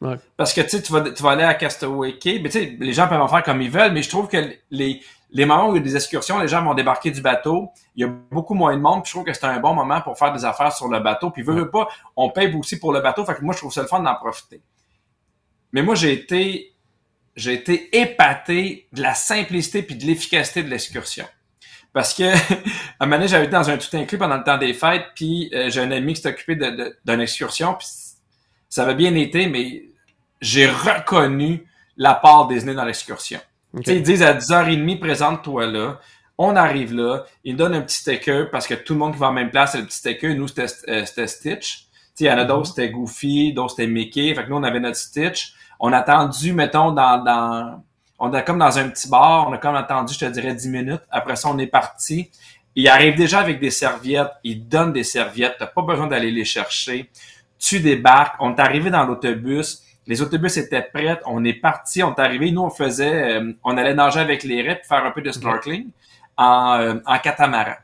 Ouais. Parce que, tu vas, tu vas aller à Castaway Cay, mais tu sais, les gens peuvent en faire comme ils veulent, mais je trouve que les, les moments où il y a des excursions, les gens vont débarquer du bateau, il y a beaucoup moins de monde, puis je trouve que c'est un bon moment pour faire des affaires sur le bateau, puis veut, veut pas, on paye aussi pour le bateau, fait que moi, je trouve ça le fun d'en profiter. Mais moi, j'ai été, j'ai été épaté de la simplicité puis de l'efficacité de l'excursion. Parce que, <laughs> à un moment donné, j'avais été dans un tout inclus pendant le temps des fêtes, puis euh, j'ai un ami qui s'est occupé d'une excursion, puis ça avait bien été, mais j'ai reconnu la part Disney dans l'excursion. Ils disent à 10h30, présente-toi là. On arrive là, ils donnent un petit sticker parce que tout le monde qui va en même place, c'est le petit sticker. Nous, c'était euh, Stitch. Il y en a d'autres, mhm. c'était Goofy, d'autres, c'était Mickey. Fait que nous, on avait notre Stitch. On a attendu, mettons, dans, dans... On a comme dans un petit bar, on a comme attendu, je te dirais, 10 minutes. Après ça, on est parti. Ils arrivent déjà avec des serviettes. Ils donnent des serviettes. T'as pas besoin d'aller les chercher. Tu débarques. On est arrivé dans l'autobus les autobus étaient prêts, on est parti, on est arrivé. Nous, on faisait, euh, on allait nager avec les raies faire un peu de snorkeling en, euh, en catamaran.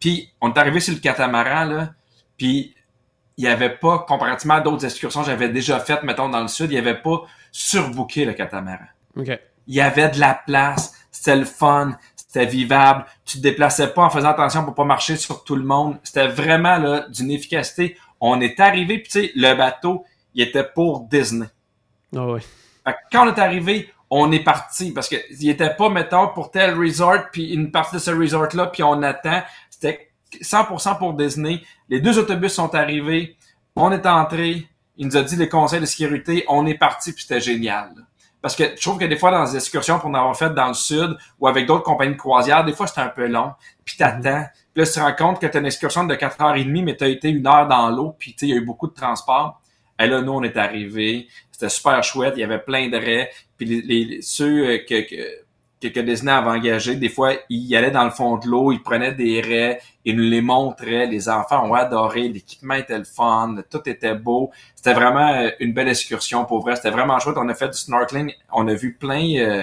Puis, on est arrivé sur le catamaran, là, puis il n'y avait pas, comparativement à d'autres excursions que j'avais déjà faites, mettons, dans le sud, il n'y avait pas surbooké le catamaran. Il y avait de la place, c'était le fun, c'était vivable, tu te déplaçais pas en faisant attention pour pas marcher sur tout le monde. C'était vraiment là d'une efficacité. On est arrivé, puis tu sais, le bateau, il était pour Disney. Ah oui. quand on est arrivé, on est parti parce que il était pas mettons pour tel resort puis une partie de ce resort là puis on attend. C'était 100% pour Disney. Les deux autobus sont arrivés, on est entré, il nous a dit les conseils de sécurité, on est parti puis c'était génial. Parce que je trouve que des fois, dans les excursions qu'on a fait dans le sud ou avec d'autres compagnies de croisière, des fois, c'est un peu long. Puis t'attends. Mm Puis là, tu te rends compte que tu as une excursion de 4h30, mais tu as été une heure dans l'eau. Puis il y a eu beaucoup de transport. Et là, nous, on est arrivés. C'était super chouette. Il y avait plein de raies. Puis les, ceux euh, que, que, Disney avait engagés, des fois, ils allaient dans le fond de l'eau, ils prenaient des raies, ils nous les montraient. Les enfants ont adoré. L'équipement était le fun. Tout était beau. C'était vraiment euh, une belle excursion pour vrai. C'était vraiment chouette. On a fait du snorkeling. On a vu plein, euh,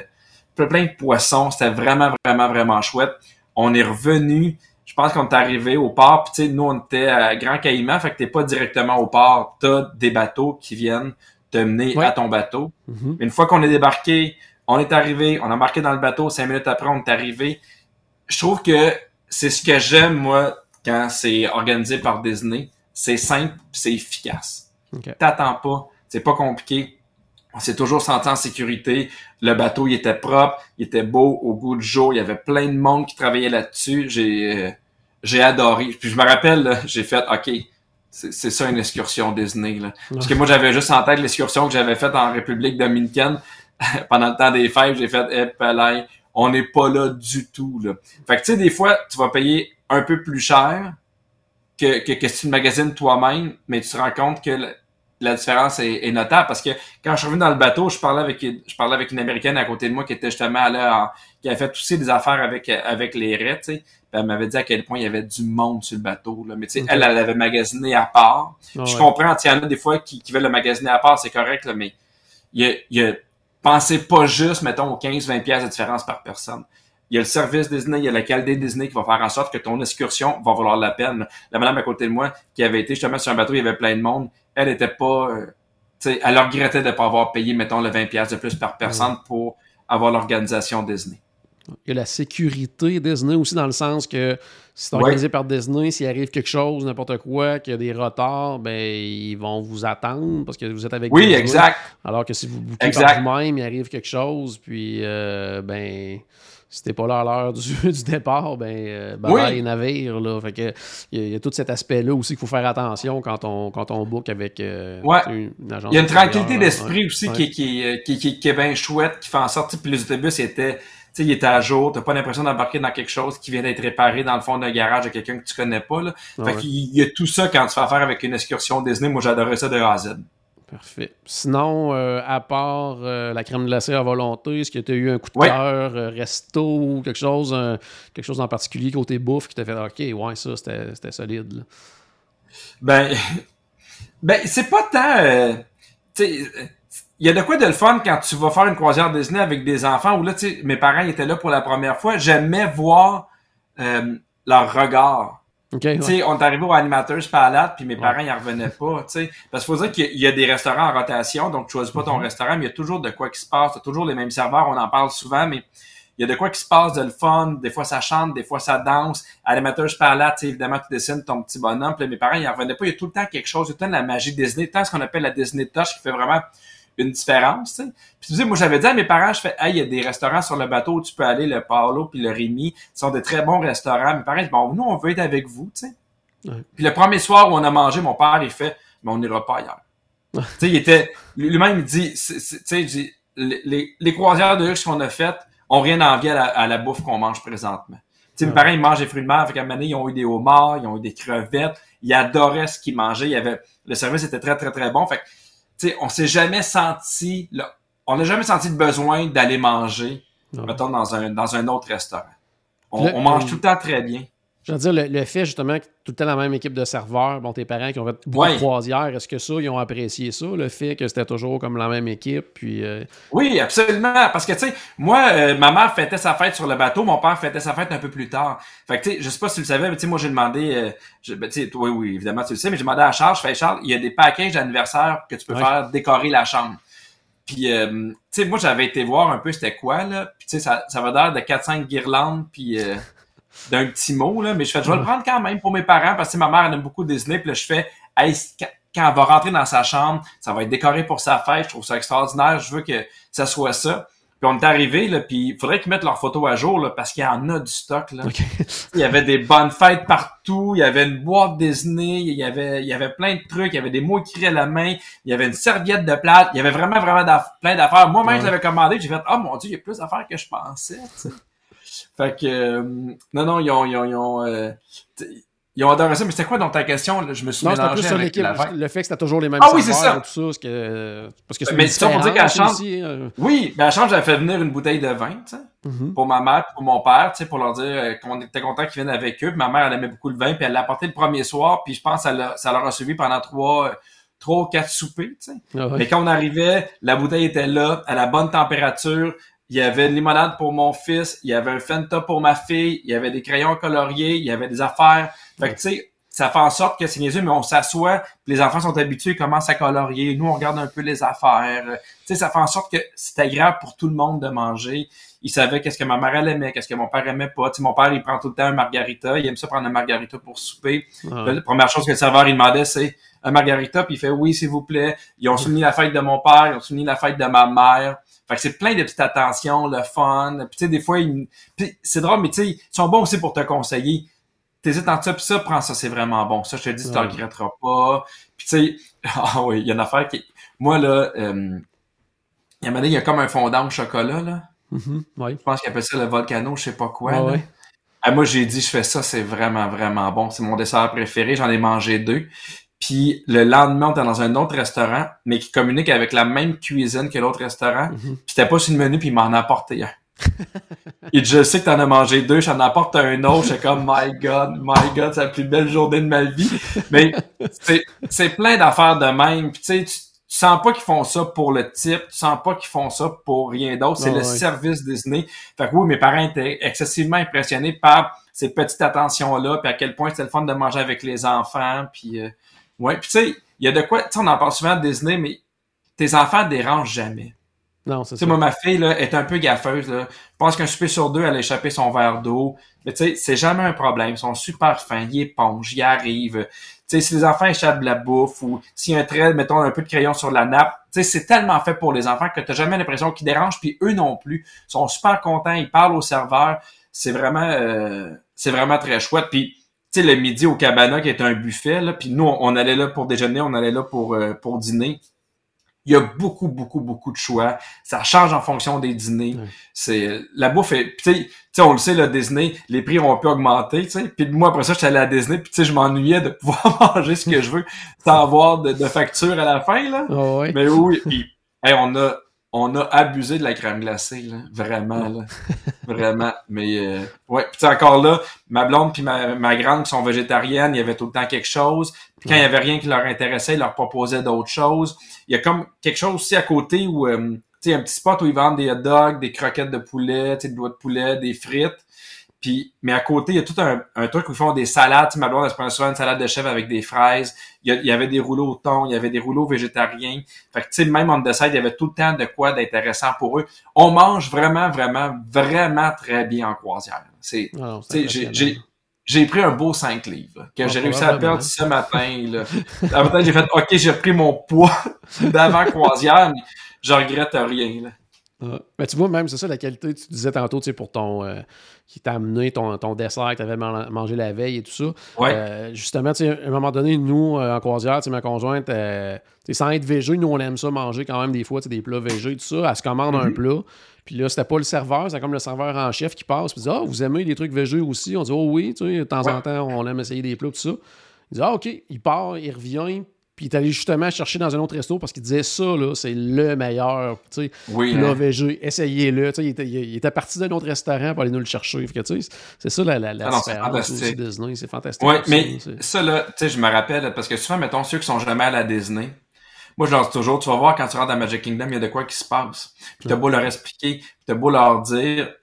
plein de poissons. C'était vraiment, vraiment, vraiment chouette. On est revenu je pense qu'on est arrivé au port, puis tu sais, nous, on était à Grand Caïman, fait que t'es pas directement au port, t'as des bateaux qui viennent te mener à ton bateau. Mhm. Une fois qu'on est débarqué, on est arrivé, on a marqué dans le bateau, cinq minutes après, on est arrivé. Je trouve que c'est ce que j'aime, moi, quand c'est organisé par Disney. C'est simple, c'est efficace. Okay. T'attends pas, c'est pas compliqué. on s'est toujours senti en sécurité. Le bateau, il était propre, il était beau, au goût du jour. Il y avait plein de monde qui travaillait là-dessus. J'ai, euh, j'ai adoré. Puis je me rappelle, j'ai fait, OK, c'est, ça une excursion Disney. Là. Parce que moi, j'avais juste en tête l'excursion que j'avais faite en République dominicaine <laughs> pendant le temps des fêtes. J'ai fait, eh, on n'est pas là du tout. Là. Fait que tu sais, des fois, tu vas payer un peu plus cher que, que, que si tu magasines toi-même, mais tu te rends compte que la différence est, notable parce que quand je suis revenu dans le bateau, je parlais avec je parlais avec une américaine à côté de moi qui était justement là qui avait fait aussi des affaires avec avec les raies, tu sais. Elle m'avait dit à quel point il y avait du monde sur le bateau. Là. Mais tu sais, elle, elle avait magasiné à part. Ah je comprends, il y en a des fois qui, qui veulent le magasiner à part, c'est correct, là, mais il y a, il y a pensez pas juste, mettons, aux 15-20 pièces de différence par personne il y a le service Disney, il y a la qualité Disney qui va faire en sorte que ton excursion va valoir la peine. La madame à côté de moi, qui avait été justement sur un bateau, il y avait plein de monde, elle était pas, euh, elle regrettait de ne pas avoir payé, mettons, le 20 de plus par personne pour avoir l'organisation Disney. Il y a la sécurité Disney aussi dans le sens que si c'est organisé par Disney, s'il arrive quelque chose, n'importe quoi, qu'il y a des retards, ben ils vont vous attendre parce que vous êtes avec Oui, exact. Alors que si vous bouquez par vous-même, il arrive quelque chose, puis euh, ben si t'es pas là à l'heure du, <laughs> du, départ, ben, euh, ben les navires, là. Fait que, il y, a tout cet aspect-là aussi qu'il faut faire attention quand on, quand on book avec euh, une, agence. Il y a une tranquillité d'esprit aussi Qui, qui, qui, qui, qui, est bien chouette, qui fait en sorte que les autobus étaient, tu sais, à jour, t'as pas l'impression d'embarquer dans quelque chose qui vient d'être réparé dans le fond d'un garage de quelqu'un que tu connais pas, là. Fait qu'il y a tout ça quand tu fais affaire avec une excursion Disney. Moi, j'adorais ça de A à Z. Parfait. Sinon, euh, à part euh, la crème glacée à volonté, est-ce que tu as eu un coup de cœur, euh, resto ou quelque chose, quelque chose en particulier côté bouffe qui t'a fait OK, ouais, ça, c'était solide. Ben, <laughs> ben c'est pas tant. il y a de quoi de le fun quand tu vas faire une croisière Disney avec des enfants où là, tu sais, mes parents étaient là pour la première fois. J'aimais voir leur regard Okay, sais, On est arrivé au Animators Palette, puis mes parents, ils en revenaient pas. sais Parce qu'il faut dire qu'il y a des restaurants en rotation, donc tu choisis pas ton mm-hmm. restaurant, mais il y a toujours de quoi qui se passe. Tu toujours les mêmes serveurs, on en parle souvent, mais il y a de quoi qui se passe de le fun. Des fois, ça chante, des fois, ça danse. Animators Palette, évidemment, tu dessines ton petit bonhomme. Puis mes parents, ils en revenaient pas. Il y a tout le temps quelque chose. Il y a tout le temps la magie Disney, tout le temps ce qu'on appelle la Disney Touch qui fait vraiment une différence. sais Puis tu sais, moi j'avais dit à mes parents, je fais Hey, il y a des restaurants sur le bateau où tu peux aller, le Paolo puis le Rémi, sont de très bons restaurants. Mes parents disent Bon, nous, on veut être avec vous, tu sais. Puis le premier soir où on a mangé, mon père, il fait, mais on n'ira pas ailleurs. <laughs> tu sais, il était, lui-même, il dit, tu sais, les, les, croisières de luxe qu'on a faites ont rien à envier à la, bouffe qu'on mange présentement. Tu sais, mes parents, ils mangent des fruits de mer. Fait qu'à un moment ils ont eu des homards, ils ont eu des crevettes. Ils adoraient ce qu'ils mangeaient. Il y avait, le service était très, très, très bon. Fait que, tu sais, on s'est jamais senti, là, on n'a jamais senti le besoin d'aller manger, mettons, dans un, dans un autre restaurant. on mange tout le temps très bien. Je veux dire, le, fait justement que tout le temps la même équipe de serveurs, bon, tes parents qui ont fait beaucoup de croisières, est-ce que ça, ils ont apprécié ça, le fait que c'était toujours comme la même équipe? Puis, euh, Oui, absolument. Parce que, tu sais, moi, euh, ma mère fêtait sa fête sur le bateau, mon père fêtait sa fête un peu plus tard. Fait que, tu sais, je sais pas si tu le savais, mais tu sais, moi, j'ai demandé, euh, ben, tu sais, oui, oui, évidemment, tu le sais, mais j'ai demandé à Charles, je fais, Charles, il y a des packages d'anniversaire que tu peux faire décorer la chambre. Puis, tu sais, moi, j'avais été voir un peu c'était quoi, là. Puis, tu sais, ça, ça va l'air de 4-5 guirlandes, puis d'un petit mot, là, mais je fais, je vais le prendre quand même pour mes parents parce que ma mère elle aime beaucoup Disney, puis là, je fais, hey, quand elle va rentrer dans sa chambre, ça va être décoré pour sa fête, je trouve ça extraordinaire, je veux que ça soit ça. Puis on est arrivé, là, puis il faudrait qu'ils mettent leurs photos à jour, là, parce qu'il y en a du stock, là. il y avait des bonnes fêtes partout, il y avait une boîte Disney, il y avait, il y avait plein de trucs, il y avait des mots écrits à la main, il y avait une serviette de plate, il y avait vraiment, vraiment plein d'affaires. Moi-même, je l'avais commandé, j'ai fait, oh mon dieu, il y a plus d'affaires que je pensais, fait que, euh, non, non, ils ont, ils ont, ils ont, euh, ils ont adoré ça. Mais c'était quoi dans ta question? Je me suis non, mélangé plus sur l'équipe. Le fait que c'était toujours les mêmes ah, oui, c'est ça. tout ça. Que, parce que c'est mais ça pour dire qu'à chambre, euh. oui, mais à chambre, j'avais fait venir une bouteille de vin, tu sais, mm-hmm. pour ma mère, pour mon père, tu sais, pour leur dire qu'on était content qu'ils viennent avec eux. Puis ma mère, elle aimait beaucoup le vin, puis elle l'a apporté le premier soir, puis je pense que ça, ça leur a suivi pendant trois, trois ou quatre soupers, tu sais. Ah mais quand on arrivait, la bouteille était là, à la bonne température, il y avait une limonade pour mon fils, il y avait un Fanta pour ma fille, il y avait des crayons coloriés, il y avait des affaires. Fait que, tu sais, ça fait en sorte que c'est niaiseux, mais on s'assoit, les enfants sont habitués, ils commencent à colorier. Nous, on regarde un peu les affaires. Tu sais, ça fait en sorte que c'est agréable pour tout le monde de manger. Ils savaient qu'est-ce que ma mère elle aimait, qu'est-ce que mon père aimait pas. Tu sais, mon père, il prend tout le temps un margarita. Il aime ça prendre un margarita pour souper. La première chose que le serveur, il demandait, c'est un margarita, puis il fait oui, s'il vous plaît. Ils ont <laughs> souligné la fête de mon père, ils ont souligné la fête de ma mère. Fait que c'est plein de petites attentions, le fun. Puis tu sais, des fois, ils... C'est drôle, mais tu sais, ils sont bons aussi pour te conseiller. T'hésites entre ça puis ça, prends ça, c'est vraiment bon. Ça, je te dis, tu t'en regretteras pas. Puis tu sais, <laughs> ah oui, il y a une affaire qui... Moi, là, euh... il y a il y a comme un fondant au chocolat, là. Mm-hmm. oui. Je pense qu'il appelle ça le volcano, je sais pas quoi. Ah, ouais. Ah, moi, j'ai dit, je fais ça, c'est vraiment, vraiment bon. C'est mon dessert préféré. J'en ai mangé deux. Puis le lendemain, on était dans un autre restaurant, mais qui communique avec la même cuisine que l'autre restaurant. Mhm. Puis c'était pas sur le menu, puis il m'en a apporté un. <laughs> Et je sais que t'en as mangé deux, j'en apporte un autre, j'étais comme my god, my god, c'est la plus belle journée de ma vie. Mais c'est, c'est plein d'affaires de même. Puis tu sais, tu, sens pas qu'ils font ça pour le type, tu sens pas qu'ils font ça pour rien d'autre. C'est Ah le ouais. service Disney. Fait que oui, mes parents étaient excessivement impressionnés par ces petites attentions-là, puis à quel point c'était le fun de manger avec les enfants, puis euh, ouais. Puis tu sais, il y a de quoi, tu sais, on en parle souvent de Disney, mais tes enfants dérangent jamais. Non, c'est Tu ça. sais, moi, ma fille, là, est un peu gaffeuse, là. Je pense qu'un souper sur deux, elle a échappé son verre d'eau. Mais tu sais, c'est jamais un problème. Ils sont super fins, ils épongent, ils arrivent. Tu sais, si les enfants échappent de la bouffe ou s'il y a un trait, mettons un peu de crayon sur la nappe, tu sais, c'est tellement fait pour les enfants que t'as jamais l'impression qu'ils dérangent, puis eux non plus. Ils sont super contents, ils parlent au serveur. C'est vraiment, euh, c'est vraiment très chouette. Puis, sais, le midi au Cabana, qui est un buffet, là, puis nous, on, allait là pour déjeuner, on allait là pour, euh, pour dîner. Il y a beaucoup, beaucoup, beaucoup de choix. Ça change en fonction des dîners. C'est la bouffe est. Tu sais, tu sais, on le sait, le Disney, les prix ont augmenté, tu sais. Puis moi, après ça, j'étais allé à Disney, puis tu sais, je m'ennuyais de <laughs> pouvoir manger ce que je veux sans avoir de, de facture à la fin, là. Ah. Mais oui, puis, hey, on a on a abusé de la crème glacée, là. Vraiment, là. <laughs> Vraiment. Mais euh, ouais. Puis encore là, ma blonde puis ma, ma grande qui sont végétariennes, il y avait tout le temps quelque chose. Puis quand il y avait rien qui leur intéressait, ils leur proposaient d'autres choses. Il y a comme quelque chose aussi à côté où euh, tu sais, un petit spot où ils vendent des hot dogs, des croquettes de poulet, tu sais, des doigts de poulet, des frites. Puis, mais à côté, il y a tout un, un truc où ils font des salades. Tu sais, ma blonde, elle se prend souvent une salade de chèvre avec des fraises. Il y, a- il y avait des rouleaux au thon, il y avait des rouleaux végétariens. Fait que, tu sais, même on the side, il y avait tout le temps de quoi d'intéressant pour eux. On mange vraiment, vraiment, vraiment très bien en croisière. C'est, Ah j'ai, j'ai, j'ai pris un beau 5 livres, que Ah, j'ai réussi à perdre ce matin, là. En même temps, j'ai fait, OK, j'ai pris mon poids <laughs> d'avant croisière, mais je regrette rien, là. Ah. Mais tu vois, même, c'est ça la qualité, tu disais tantôt, tu sais, pour ton. euh, qui t'a amené ton, ton dessert que tu avais mangé la veille et tout ça. Ouais. Euh, justement, tu sais, à un moment donné, nous, euh, en croisière, tu sais, ma conjointe, tu sais, sans être végé, nous, on aime ça manger quand même des fois, tu sais, des plats végés, tout ça. Elle se commande un Mhm. plat. Puis là, c'était pas le serveur, c'est comme le serveur en chef qui passe. Puis il dit Ah, vous aimez les trucs végés aussi? On dit Oh oui, tu sais, de temps en temps, on aime essayer des plats, tout ça. Il dit Ah, OK. Il part, il revient. Puis il est allé justement chercher dans un autre resto parce qu'il disait ça, là, c'est le meilleur. Tu sais, Oui, hein. essayez-le. Tu sais, il, était, il était parti d'un autre restaurant pour aller nous le chercher. Fait que, tu sais, c'est ça la, la, la Ah non, différence aussi. Disney. C'est fantastique. Aussi, mais ça, là, tu sais, je me rappelle, parce que souvent, mettons, ceux qui sont jamais à la Disney, moi, je leur dis toujours, tu vas voir quand tu rentres dans Magic Kingdom, il y a de quoi qui se passe. Puis t'as beau leur expliquer, puis t'as beau leur dire,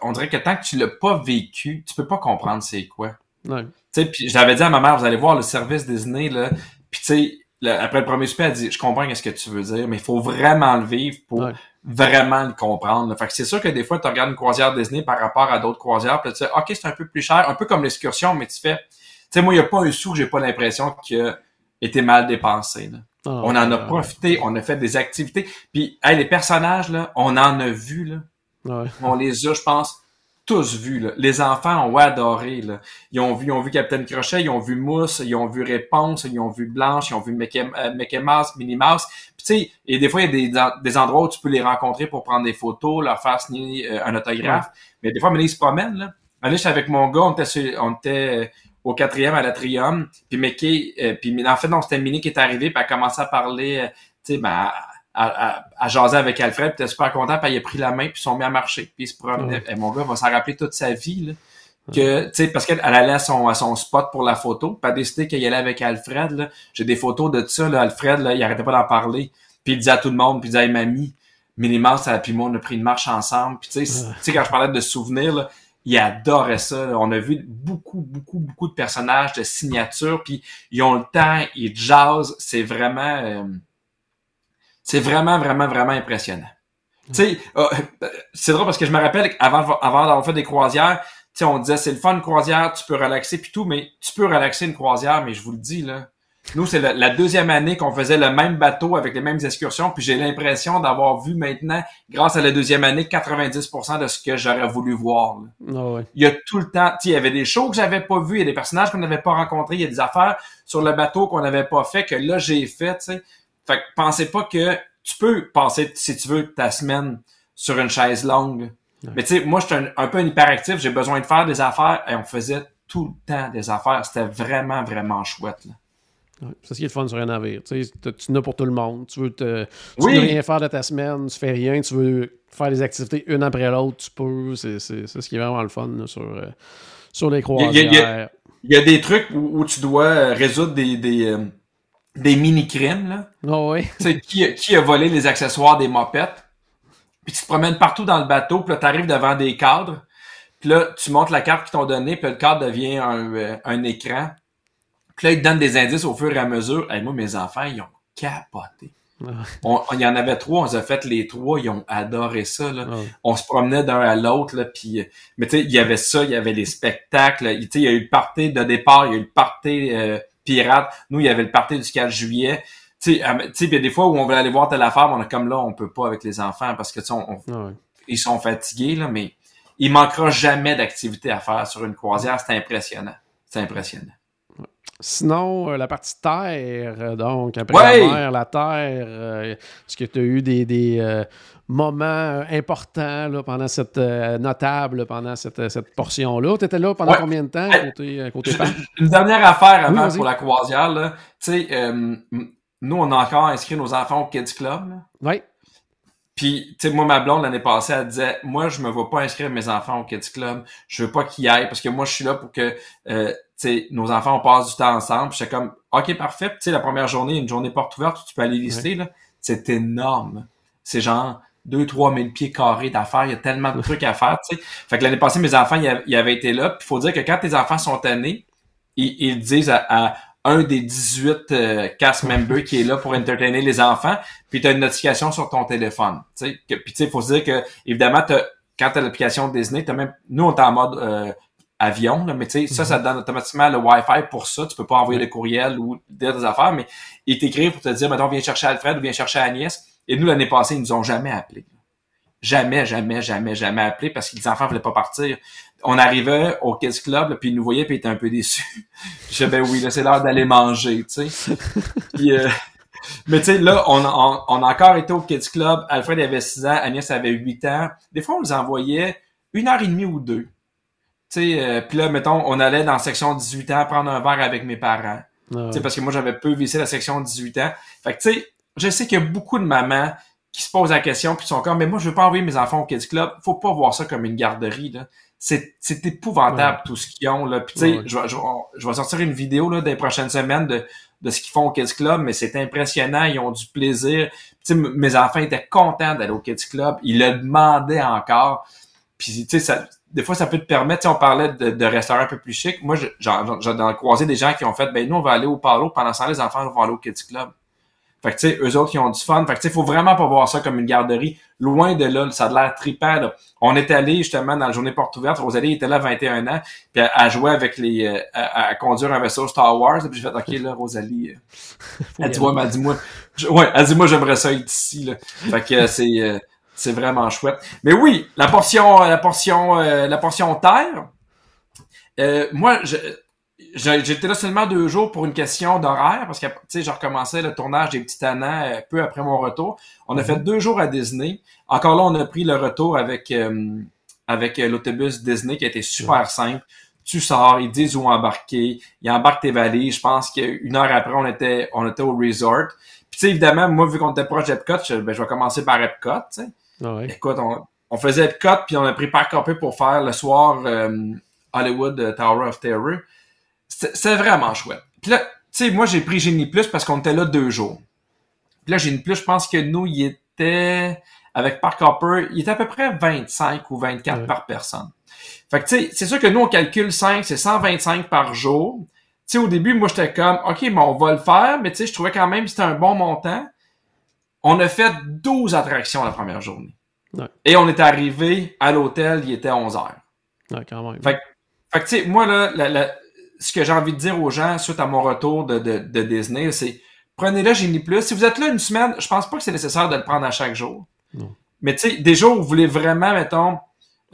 on dirait que tant que tu l'as pas vécu, tu peux pas comprendre c'est quoi. Ouais. Tu sais, puis j'avais dit à ma mère, vous allez voir le service Disney, là, puis tu sais, le- après le premier super, elle dit, je comprends ce que tu veux dire, mais il faut vraiment le vivre pour Ouais. vraiment le comprendre. Fait que c'est sûr que des fois, tu regardes une croisière Disney par rapport à d'autres croisières, puis tu sais, OK, c'est un peu plus cher, un peu comme l'excursion, mais tu fais, tu sais, moi, il n'y a pas un sou que j'ai pas l'impression qu'il a été mal dépensé. Là. Non, On en a ouais, profité, on a fait des activités, puis hey, les personnages, là, on en a vu, là. ouais. On les a, je pense, tous vus. Là. Les enfants ont adoré. Là. Ils ont vu, ils ont vu Captain Crochet, ils ont vu Mousse, ils ont vu Réponse, ils ont vu Blanche, ils ont vu Mickey, euh, Mickey Mouse, Minnie Mouse. Puis tu sais, et des fois il y a des, en- des endroits où tu peux les rencontrer pour prendre des photos, leur faire signer euh, un autographe. Mais des fois, mais ils se promènent. Là. Allez, j'étais avec mon gars, on était, sur- on était euh, au quatrième à l'atrium. Puis Mickey, euh, puis en fait non, c'était Minnie qui est arrivée, puis elle a commencé à parler, tu sais, ben, à, à, jaser avec Alfred, puis était super content, puis il a pris la main, puis ils sont mis à marcher, puis il se promenait. Ouais. Et mon gars va s'en rappeler toute sa vie, là. Que, tu sais, parce qu'elle elle allait à son, à son spot pour la photo, puis elle a décidé qu'elle allait avec Alfred, là. J'ai des photos de ça, là. Alfred, là, il arrêtait pas d'en parler. Puis il disait à tout le monde, puis il disait, hey, mamie, Minimum, ça, puis moi, on a pris une marche ensemble. Puis tu sais, Ouais. quand je parlais de souvenirs, là, il adorait ça. là. On a vu beaucoup, beaucoup, beaucoup de personnages de signature, puis ils ont le temps, ils jazzent. C'est vraiment, euh, c'est vraiment, vraiment, vraiment impressionnant. Tu sais, euh, c'est drôle parce que je me rappelle qu'avant avant d'avoir fait des croisières, tu sais, on disait c'est le fun une croisière, tu peux relaxer puis tout, mais tu peux relaxer une croisière, mais je vous le dis là, Nous, c'est la, la deuxième année qu'on faisait le même bateau avec les mêmes excursions, puis j'ai l'impression d'avoir vu maintenant, grâce à la deuxième année, 90% de ce que j'aurais voulu voir. Ah ouais. Il y a tout le temps, il y avait des shows que j'avais pas vus, il y a des personnages qu'on n'avait pas rencontrés, il y a des affaires sur le bateau qu'on n'avait pas fait que là j'ai fait, tu sais. Fait que pensez pas que tu peux passer, si tu veux, ta semaine sur une chaise longue. Mais tu sais, moi, je suis un, un peu un hyperactif, j'ai besoin de faire des affaires et on faisait tout le temps des affaires. C'était vraiment, vraiment chouette. Là. Ouais. C'est ce qui est le fun sur un navire. Tu n'as pour tout le monde. Tu veux, te, tu Oui. veux rien faire de ta semaine, tu fais rien, tu veux faire des activités une après l'autre, tu peux. C'est c'est- c'est ce qui est vraiment le fun là, sur, euh, sur les y a- croisières. il y a- Il y a des trucs où, où tu dois résoudre des, des, euh, des mini-crimes, là. Tu sais, qui, a- qui a volé les accessoires des mopettes? Puis tu te promènes partout dans le bateau, puis là, t'arrives devant des cadres, puis là, tu montes la carte qu'ils t'ont donnée, puis le cadre devient un, euh, un écran. Puis là, ils te donnent des indices au fur et à mesure. Et moi, mes enfants, ils ont capoté. Ah. On, il y en avait trois, on les a fait les trois, ils ont adoré ça. Là. Ah. On se promenait d'un à l'autre, là, puis euh, mais tu sais, il y avait ça, il y avait les spectacles, il tu sais, il y a eu le party de départ, il y a eu le party euh, pirate, nous, il y avait le party du 4 juillet. Tu sais, il y a des fois où on veut aller voir telle affaire, mais on est comme là, on peut pas avec les enfants parce que tu sais, on- on- Ah ouais. ils sont fatigués, là, mais il manquera jamais d'activité à faire sur une croisière, c'est impressionnant. C'est impressionnant. Sinon, euh, la partie terre, euh, donc, après Ouais. la mer, la terre, euh, est-ce que tu as eu des, des, euh, moments importants là, pendant cette notable, pendant cette, cette portion-là? Tu étais là pendant Ouais. combien de temps côté? Une dernière affaire avant pour la croisière. Tu sais, nous, on a encore inscrit nos enfants au Kids Club. Oui. Puis, tu sais, moi, ma blonde, l'année passée, elle disait, moi, je me vois pas inscrire mes enfants au Kids Club. Je veux pas qu'ils aillent parce que moi, je suis là pour que, euh, sais, nos enfants, on passe du temps ensemble. Puis j'étais comme, OK, parfait. Puis, tu sais, la première journée, une journée porte ouverte où tu peux aller lister, là. C'est énorme. C'est genre 2 trois 000 pieds carrés d'affaires. Il y a tellement de <laughs> trucs à faire, tu sais. Fait que l'année passée, mes enfants, ils avaient, été là. Puis, faut dire que quand tes enfants sont tannés, ils, ils disent à, à un des 18 euh, cast members qui est là pour entertainer les enfants, puis tu as une notification sur ton téléphone. tu sais. Que- Puis tu sais, faut se dire que évidemment, quand tu as l'application Disney, t'as même. Nous, on est en mode euh, avion, là, mais tu sais, ça, ça te donne automatiquement le Wi-Fi pour ça. Tu peux pas envoyer de courriel ou dire des affaires, mais ils t'écrivent pour te dire, mettons, viens chercher Alfred ou viens chercher Agnès. Et nous, l'année passée, ils nous ont jamais appelés. Jamais, jamais, jamais, jamais appelé parce que les enfants voulaient pas partir. On arrivait au Kids Club, là, puis ils nous voyaient, puis ils étaient un peu déçus. <laughs> Je disais, ben oui, là, c'est l'heure d'aller manger, tu sais. <laughs> Euh, mais tu sais, là, on, on, on a encore été au Kids Club. Alfred avait 6 ans, Agnès avait 8 ans. Des fois, on les envoyait une heure et demie ou deux. Tu sais, euh, puis là, mettons, on allait dans la section 18 ans prendre un verre avec mes parents. Ah Tu ouais. sais, parce que moi, j'avais peu visité la section 18 ans. Fait que, tu sais, je sais qu'il y a beaucoup de mamans qui se posent la question puis qui sont comme, mais moi, je veux pas envoyer mes enfants au Kids Club. Faut pas voir ça comme une garderie, là. C'est, c'est épouvantable, tout ce qu'ils ont, là. Puis, tu sais, Ouais, je, vais- je, vais- je vais sortir une vidéo, là, des prochaines semaines de, de ce qu'ils font au Kids Club, mais c'est impressionnant. Ils ont du plaisir. Tu sais, mes enfants étaient contents d'aller au Kids Club. Ils le demandaient encore. Puis, tu sais, ça, des fois, ça peut te permettre, sais, on parlait de, de restaurants un peu plus chic. Moi, je- j'en j'en- j'en ai croisé des gens qui ont fait, ben, nous, on va aller au Palo. Pendant ce temps, les enfants vont aller au Kids Club. Fait que, tu sais, eux autres, ils ont du fun. Fait que, tu sais, faut vraiment pas voir ça comme une garderie. Loin de là, ça a l'air trippant, là. On est allé, justement, dans la journée porte ouverte. Rosalie était là, 21 ans. Puis, elle, elle jouait avec les, euh, à, à conduire un vaisseau Star Wars. Puis, j'ai fait, OK, là, Rosalie, euh, <laughs> elle dit, ouais, mais elle dit, moi, je- ouais, elle dit, moi, j'aimerais ça être ici, là. Fait que, euh, c'est, euh, c'est vraiment chouette. Mais oui, la portion, la portion, euh, la portion terre, euh, moi, j'étais là seulement deux jours pour une question d'horaire parce que, tu sais, je recommençais le tournage des petits tannants euh, peu après mon retour. On a fait deux jours à Disney. Encore là, on a pris le retour avec, avec l'autobus Disney qui a été super simple. Tu sors, ils disent où embarquer, ils embarquent tes valises. Je pense qu'une heure après, on était, on était au resort. Puis, tu sais, évidemment, moi, vu qu'on était proche d'Epcot, je, ben, je vais commencer par Epcot, tu sais. Ah ouais. Écoute, on, on faisait Epcot, puis on a pris Park Hopper pour faire le soir euh, Hollywood euh, Tower of Terror. C'était vraiment chouette. Puis là, tu sais, moi, j'ai pris Génie Plus parce qu'on était là deux jours. Puis là, Génie Plus, je pense que nous, il était, avec Park Hopper, il était à peu près 25 ou 24 Ouais. par personne. Fait que, tu sais, c'est sûr que nous, on calcule 5, c'est 125 par jour. Tu sais, au début, moi, j'étais comme, OK, mais on va le faire, mais tu sais, je trouvais quand même que c'était un bon montant. On a fait 12 attractions la première journée. Ouais. Et on est arrivé à l'hôtel, il était 11 heures. Ouais, quand même. Fait, fait que, tu sais, moi, là, la- la- ce que j'ai envie de dire aux gens suite à mon retour de, de, de Disney, c'est prenez-le Génie Plus. Si vous êtes là une semaine, je pense pas que c'est nécessaire de le prendre à chaque jour. Non. Mais tu sais, des jours où vous voulez vraiment, mettons,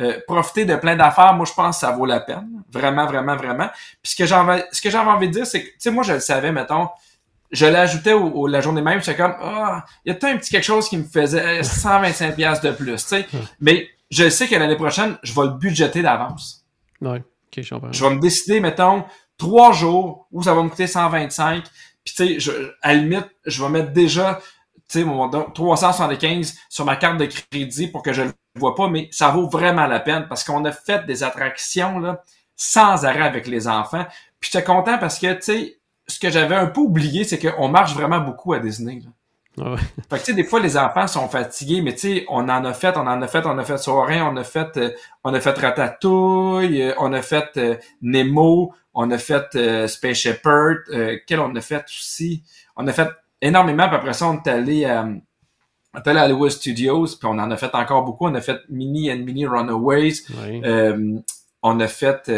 euh, profiter de plein d'affaires, moi je pense que ça vaut la peine. Vraiment, vraiment, vraiment. Puis ce que j'avais, ce que j'avais envie de dire, c'est que, tu sais, moi je le savais, mettons, je l'ajoutais au, au- la journée même, j'étais comme, ah, il y a peut-être un petit quelque chose qui me faisait euh, 125 pièces de plus, tu sais. Mais je sais que l'année prochaine, je vais le budgéter d'avance. Ouais. Ok, je comprends. Je vais me décider, mettons, trois jours où ça va me coûter 125. Puis tu sais, je, à la limite, je vais mettre déjà, tu sais, mon don- 375 sur ma carte de crédit pour que je le vois pas, mais ça vaut vraiment la peine parce qu'on a fait des attractions là sans arrêt avec les enfants. Puis j'étais content parce que tu sais, ce que j'avais un peu oublié, c'est qu'on marche vraiment beaucoup à Disney. là. Ah ouais. Fait que tu sais, des fois les enfants sont fatigués, mais tu sais, on en a fait, on en a fait, on a fait Soarin, on a fait, euh, on a fait Ratatouille, euh, on a fait euh, Nemo, on a fait Space Shepherd, euh, quel on a fait aussi, on a fait énormément, puis après ça on est allé à, on est allé à Hollywood Studios, puis on en a fait encore beaucoup, on a fait Mini and Mini Runaways, euh, on a fait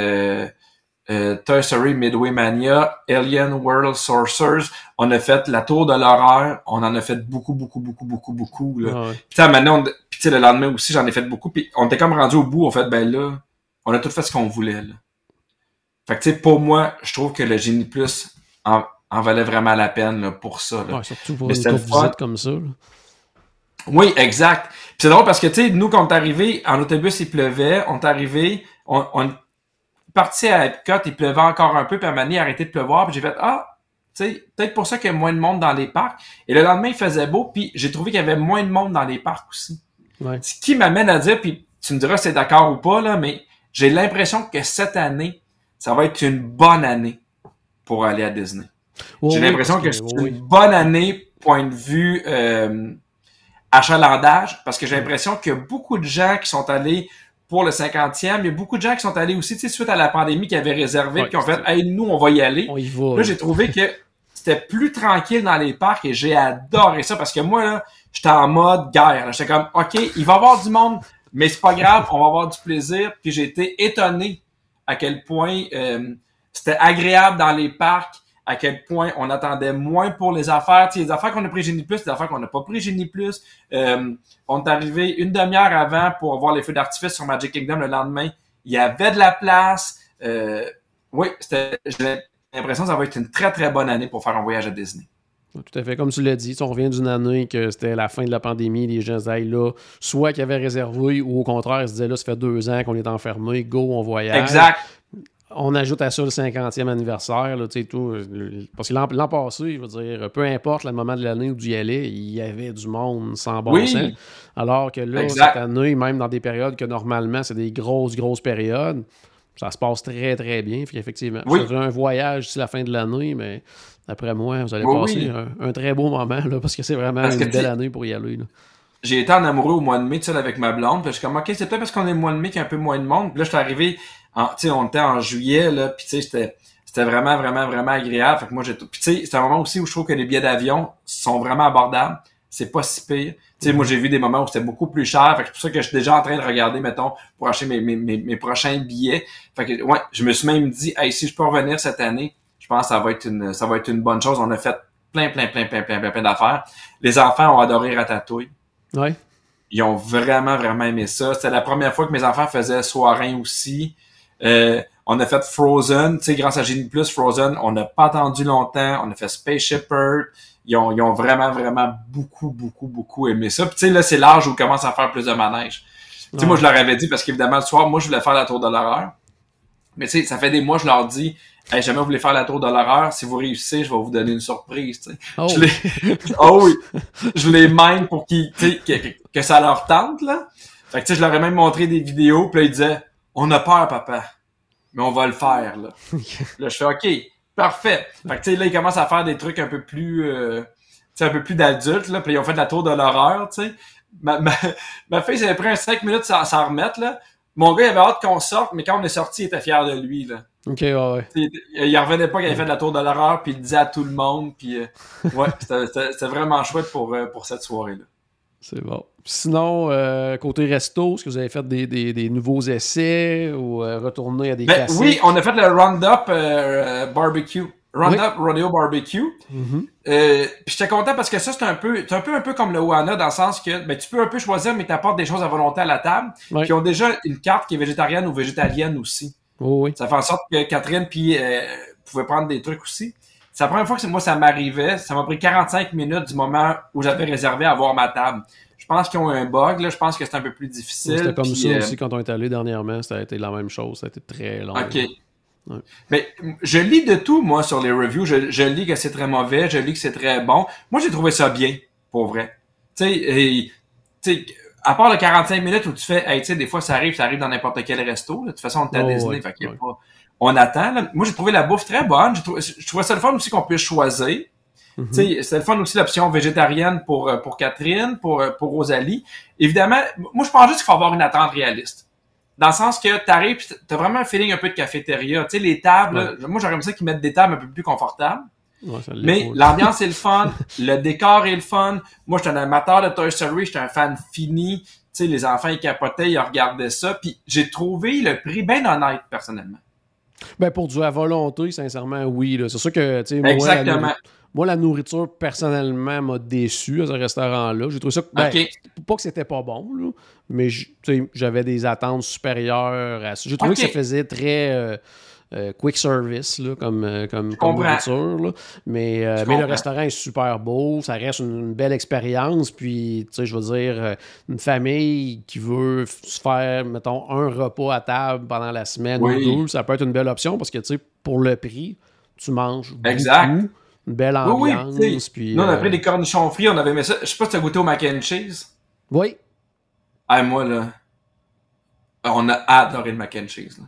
euh, Toy Story Midway Mania, Alien World Sorcerers, on a fait La Tour de l'horreur, on en a fait beaucoup, beaucoup, beaucoup, beaucoup, beaucoup. Là. Ah ouais. Puis maintenant, on- puis le lendemain aussi, j'en ai fait beaucoup, puis on était comme rendu au bout, en fait, ben là, on a tout fait ce qu'on voulait. Là. Fait que tu sais, pour moi, je trouve que le Génie Plus en, en valait vraiment la peine là, pour ça. Là. Ouais, surtout pour Mais une visite comme ça. Oui, exact. Puis c'est drôle parce que, tu sais, nous, quand on est arrivé, en autobus, il pleuvait. On est arrivé, on, on parti à Epcot, il pleuvait encore un peu, puis à un moment donné, il a arrêté de pleuvoir, puis j'ai fait, ah, tu sais, peut-être pour ça qu'il y a moins de monde dans les parcs. Et le lendemain, il faisait beau, puis j'ai trouvé qu'il y avait moins de monde dans les parcs aussi. Ouais. Ce qui m'amène à dire, puis tu me diras si c'est d'accord ou pas, là, mais j'ai l'impression que cette année, ça va être une bonne année pour aller à Disney. J'ai l'impression que c'est une bonne année, point de vue euh, achalandage, parce que j'ai l'impression a beaucoup de gens qui sont allés pour le 50e. Il y a beaucoup de gens qui sont allés aussi, tu sais, suite à la pandémie, qui avaient réservé, Ouais, qui ont fait Hey, nous, on va y aller. On y va. Là, j'ai trouvé que c'était plus tranquille dans les parcs et j'ai adoré ça parce que moi, là, j'étais en mode guerre. J'étais comme, OK, il va y avoir du monde, mais c'est pas grave, on va avoir du plaisir. Puis j'ai été étonné à quel point euh, c'était agréable dans les parcs, à quel point on attendait moins pour les affaires. Tu sais, les affaires qu'on a pris Génie Plus, des affaires qu'on n'a pas pris Génie Plus. Euh, on est arrivé une demi-heure avant pour voir les feux d'artifice sur Magic Kingdom le lendemain. Il y avait de la place. Euh, oui, j'ai l'impression que ça va être une très très bonne année pour faire un voyage à Disney. Tout à fait. Comme tu l'as dit, on revient d'une année que c'était la fin de la pandémie, les gens disaient Hey, là, soit qu'ils avaient réservé, ou au contraire, ils se disaient là, ça fait deux ans qu'on est enfermé, go, on voyage. Exact. On ajoute à ça le 50e anniversaire, là, tu sais, tout. le- Parce que l'an passé, je veux dire, peu importe le moment de l'année où tu y allais, il y avait du monde sans bon Oui. sens. Alors que là, Exact. cette année, même dans des périodes que normalement, c'est des grosses, grosses périodes, ça se passe très, très bien. Fait qu'effectivement, Oui. un voyage d'ici la fin de l'année, mais d'après moi, vous allez Oui, passer oui. un, un très beau moment, là, parce que c'est vraiment Parce une belle année pour y aller. là. J'ai été en amoureux au mois de mai, tu sais, avec ma blonde. Puis je suis comme, OK, c'est peut-être parce qu'on est le mois de mai qu'il y a un peu moins de monde. Puis là, je suis arrivé, en, tu sais, on était en juillet, là, puis tu sais, c'était, c'était vraiment, vraiment, vraiment agréable. Fait que moi, j'ai tout. Puis tu sais, c'est un moment aussi où je trouve que les billets d'avion sont vraiment abordables. C'est pas si pire. Tu sais, moi, j'ai vu des moments où c'était beaucoup plus cher. Fait que c'est pour ça que je suis déjà en train de regarder, mettons, pour acheter mes, mes, mes, mes prochains billets. Fait que, ouais, je me suis même dit, hey, si je peux revenir cette année, je pense que ça va être une, ça va être une bonne chose. On a fait plein, plein, plein, plein, plein, plein, plein d'affaires. Les enfants ont adoré Ratatouille. Ouais. Ils ont vraiment, vraiment aimé ça. C'était la première fois que mes enfants faisaient soirin aussi. Euh, on a fait Frozen, tu sais, grâce à Genie Plus, Frozen, on n'a pas attendu longtemps. On a fait Spaceship Earth. Ils ont, ils ont vraiment, vraiment beaucoup, beaucoup, beaucoup aimé ça. Puis tu sais, là, c'est l'âge où ils commencent à faire plus de manège. Tu sais, moi, je leur avais dit, parce qu'évidemment, le soir, moi, je voulais faire la tour de l'horreur. Mais tu sais, ça fait des mois, je leur dis, hey, jamais vous voulez faire la tour de l'horreur, si vous réussissez, je vais vous donner une surprise, tu sais. Oh, Je les... <laughs> oh oui! Je les mène pour qu'ils, tu sais, que, que, que ça leur tente, là. Fait que, tu sais, je leur ai même montré des vidéos, puis là, ils disaient, on a peur, papa. Mais on va le faire, là. <laughs> là, je fais, OK, parfait. Fait que, tu sais, là, ils commencent à faire des trucs un peu plus, euh, tu sais, un peu plus d'adultes, là. Puis ils ont fait de la tour de l'horreur, tu sais. Ma, ma, <laughs> ma fille, ça avait pris un 5 minutes à s'en remettre, là. Mon gars, il avait hâte qu'on sorte, mais quand on est sorti, il était fier de lui, là. ok, ouais, ouais. Il, il revenait pas qu'il avait fait de la tour de l'horreur, puis il le disait à tout le monde, puis euh, <laughs> ouais, c'était vraiment chouette pour, euh, pour cette soirée-là. C'est bon. Sinon, euh, côté resto, est-ce que vous avez fait des, des, des nouveaux essais ou euh, retourner à des Ben, classiques? oui, on a fait le Roundup euh, Barbecue. Roundup Rodeo Barbecue. Mhm. Euh, puis j'étais content parce que ça, c'est un peu, c'est un peu un peu comme le Wana dans le sens que ben, tu peux un peu choisir, mais tu apportes des choses à volonté à la table. Ils ont déjà une carte qui est végétarienne ou végétalienne aussi. Oh, oui. Ça fait en sorte que Catherine puis pouvait prendre des trucs aussi. C'est la première fois que moi ça m'arrivait. Ça m'a pris 45 minutes du moment où j'avais réservé à voir ma table. Je pense qu'ils ont eu un bug. Là. Je pense que c'est un peu plus difficile. C'était comme ça euh, aussi quand on est allé dernièrement. Ça a été la même chose. Ça a été très long. OK. Ouais. Mais je lis de tout, moi, sur les reviews. Je, je lis que c'est très mauvais, je lis que c'est très bon. Moi, j'ai trouvé ça bien, pour vrai. Tu sais, et- tu sais, à part le 45 minutes où tu fais, hey, tu sais, des fois, ça arrive, ça arrive dans n'importe quel resto. là. De toute façon, on est à Oh, Disney, ouais, fait qu'il y a ouais. pas... On attend. là. Moi, j'ai trouvé la bouffe très bonne. Trouvé, je trouvais ça le fun aussi qu'on puisse choisir. Mhm. Tu C'était le fun aussi l'option végétarienne pour, euh, pour Catherine, pour, euh, pour Rosalie. Évidemment, moi, je pense juste qu'il faut avoir une attente réaliste. Dans le sens que t'arrives pis t'as vraiment un feeling un peu de cafétéria. Tu sais, les tables, là, moi, j'aurais aimé ça qu'ils mettent des tables un peu plus confortables. Ouais, Mais l'ambiance est le fun, <laughs> le décor est le fun. Moi, j'étais un amateur de Toy Story, j'étais un fan fini. Tu sais, les enfants, ils capotaient, ils regardaient ça. Puis j'ai trouvé le prix bien honnête, personnellement. Ben, pour du à volonté, sincèrement, oui. C'est sûr que, tu sais, moi, la moi, nourriture, personnellement, m'a déçu à ce restaurant-là. J'ai trouvé ça... Ben. Pas que c'était pas bon, là, mais j'avais des attentes supérieures à ça. J'ai trouvé que ça faisait très... euh, euh, quick service là, comme, euh, comme, comme nourriture. là. Mais, euh, mais le restaurant est super beau, ça reste une, une belle expérience. Puis, tu sais, je veux dire, une famille qui veut se faire, mettons, un repas à table pendant la semaine Oui. ou deux, ça peut être une belle option parce que, tu sais, pour le prix, tu manges Exact. beaucoup, une belle Oui, oui, ambiance. tu sais, puis, Nous, on a pris des cornichons frits, on avait aimé ça. Je sais pas si t'as goûté au mac and cheese. Oui, Ah, moi, là, on a adoré le mac and cheese. Là.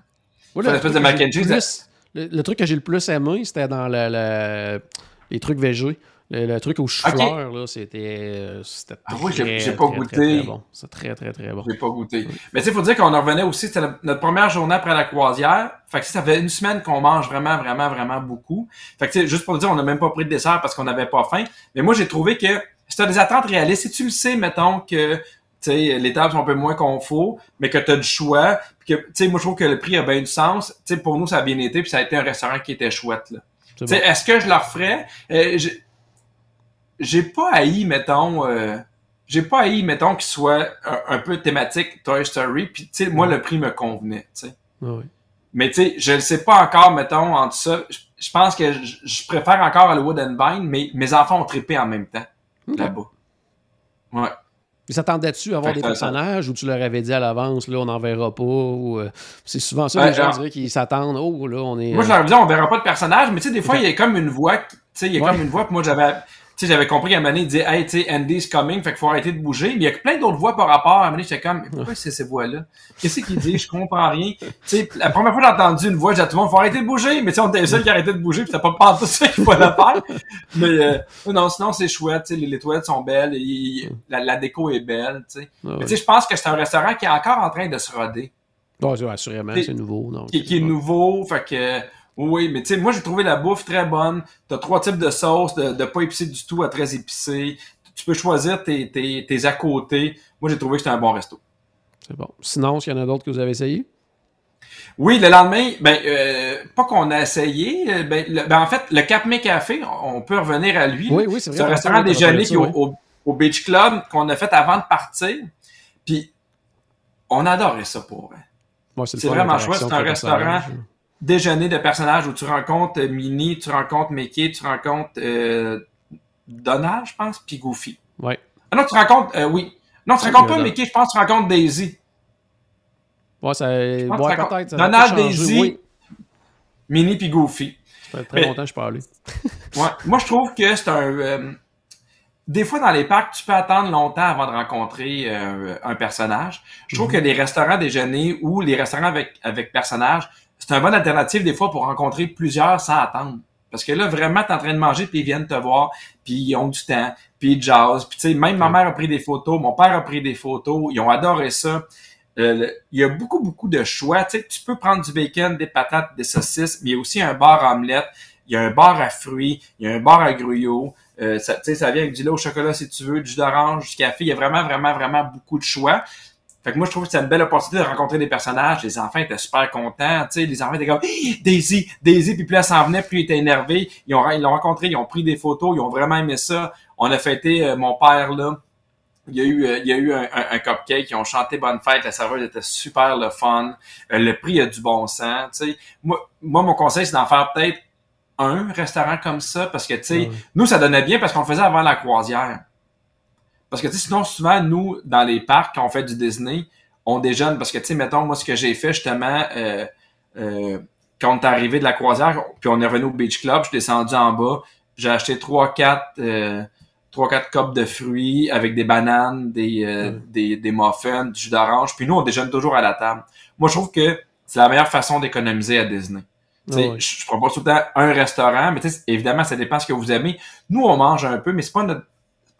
Moi, Fait le truc de que mac j'ai and cheese, plus- le, le truc que j'ai le plus aimé, c'était dans le, le- les trucs végés. Le, le truc aux chou-fleurs, là, c'était euh, c'était Ah oui, j'ai- pas très, goûté. Très, très bon. C'est très, très, très bon. J'ai pas goûté. Mais tu sais, faut dire qu'on en revenait aussi, c'était notre- première journée après la croisière. Fait que ça fait une semaine qu'on mange vraiment, vraiment, vraiment beaucoup. Fait que tu sais, juste pour le dire, on n'a même pas pris de dessert parce qu'on n'avait pas faim. Mais moi, j'ai trouvé que c'était des attentes réalistes. Si tu le sais, mettons que sais, les tables sont un peu moins confort, mais que tu as du choix, puis que, tu sais, moi, je trouve que le prix a bien du sens. Tu sais, pour nous, ça a bien été, puis ça a été un restaurant qui était chouette, là. Tu sais, bon. est-ce que je leur ferais? Euh, j'ai- pas haï, mettons, euh, j'ai pas haï, mettons, qu'il soit un, un peu thématique Toy Story, puis tu sais, moi, le prix me convenait, tu sais. Ah oui. Mais tu sais, je ne sais pas encore, mettons, entre ça. Je, pense que je, préfère encore Hollywood and Vine, mais mes enfants ont trippé en même temps, là-bas. Ouais. Ils s'attendaient-tu à avoir Fait des que personnages ou tu leur avais dit à l'avance, là, on n'en verra pas? ou, euh, c'est souvent ça, Ouais, les gens genre- diraient qu'ils s'attendent, oh, là, on est. Moi, je euh, leur disais, on verra pas de personnage, mais tu sais, des fois, il y a comme une voix, tu sais, il y a Ouais. comme une voix, puis moi, j'avais, sais, j'avais compris qu'à un moment donné, il disait, hey, tu sais, Andy's coming, fait qu'il faut arrêter de bouger, mais il y a plein d'autres voix par rapport, à un moment donné, j'étais comme, mais pourquoi c'est ces voix-là? Qu'est-ce qu'il dit? Je comprends rien. Tu sais, la première fois que j'ai entendu une voix, j'ai dit à tout le monde, faut arrêter de bouger, mais tu sais, on était les seuls qui arrêtaient de bouger, puis t'as pas pensé ça qu'il fallait faire. Mais, euh, non, sinon, c'est chouette, tu sais, les, les toilettes sont belles, et la, la déco est belle, tu sais. ah Mais tu sais, je pense que c'est un restaurant qui est encore en train de se roder c'est- assurément, c'est nouveau. Donc, qui, qui est nouveau, fait que oui, mais tu sais, moi j'ai trouvé la bouffe très bonne. T'as trois types de sauces, de, de pas épicé du tout à très épicé. Tu peux choisir tes, tes, tes à côté. Moi j'ai trouvé que c'était un bon resto. C'est bon. Sinon, s'il y en a d'autres que vous avez essayé? Oui, le lendemain, ben euh, pas qu'on a essayé, euh, ben, le- ben, en fait le Cap May Café, on peut revenir à lui. Oui, oui, c'est vrai. C'est un restaurant déjeuner qui au, au, au Beach Club qu'on a fait avant de partir. Puis on adorait ça pour vrai. Ouais, le c'est vraiment chouette, c'est un restaurant. Déjeuner de personnages où tu rencontres euh, Minnie, tu rencontres Mickey, tu rencontres euh, Donald, je pense, puis Goofy. Ouais. Ah non, tu rencontres, euh, oui. Non, tu rencontres pas Donald. Mickey, je pense que tu rencontres Daisy. Ouais, ça. Ouais, Donald, Daisy. Oui. Minnie puis Goofy. Ça fait très Mais- longtemps que je parlais. <laughs> Ouais. Moi, je trouve que c'est un... euh, des fois, dans les parcs, tu peux attendre longtemps avant de rencontrer un personnage. Je trouve Mhm. que les restaurants déjeuner ou les restaurants avec, avec personnages, c'est une bonne alternative des fois pour rencontrer plusieurs sans attendre. Parce que là, vraiment, t'es en train de manger, puis ils viennent te voir, puis ils ont du temps, puis ils jazzent. Puis tu sais, même ma mère a pris des photos, mon père a pris des photos, ils ont adoré ça. Euh, il y a beaucoup, beaucoup de choix. Tu sais, tu peux prendre du bacon, des patates, des saucisses, mais il y a aussi un bar omelette, il y a un bar à fruits, il y a un bar à gruyot, Euh, ça, ça vient avec du lait au chocolat si tu veux, du jus d'orange, du café. Il y a vraiment, vraiment, vraiment beaucoup de choix. Fait que moi, je trouve que c'est une belle opportunité de rencontrer des personnages. Les enfants étaient super contents. Tu sais, les enfants étaient comme Daisy, Daisy, puis plus elle s'en venait, plus ils étaient énervés. Ils ont, ils l'ont rencontré, ils ont pris des photos, ils ont vraiment aimé ça. On a fêté euh, mon père là. Il y a eu, euh, il y a eu un, un, cupcake, ils ont chanté Bonne fête, la serveuse était super le fun. Euh, le prix a du bon sens. Tu sais. Moi, moi, mon conseil, c'est d'en faire peut-être un restaurant comme ça, parce que tu sais, nous, ça donnait bien parce qu'on le faisait avant la croisière. Parce que, tu sais, sinon, souvent, nous, dans les parcs, quand on fait du Disney, on déjeune. Parce que, tu sais, mettons, moi, ce que j'ai fait, justement, euh, euh, quand on est arrivé de la croisière, puis on est revenu au Beach Club, je suis descendu en bas, j'ai acheté trois, quatre, euh, trois, quatre copes de fruits avec des bananes, des, euh, des, des, muffins, du jus d'orange. Puis nous, on déjeune toujours à la table. Moi, je trouve que c'est la meilleure façon d'économiser à Disney. Je, je propose tout le temps un restaurant, mais évidemment, ça dépend ce que vous aimez. Nous, on mange un peu, mais c'est pas notre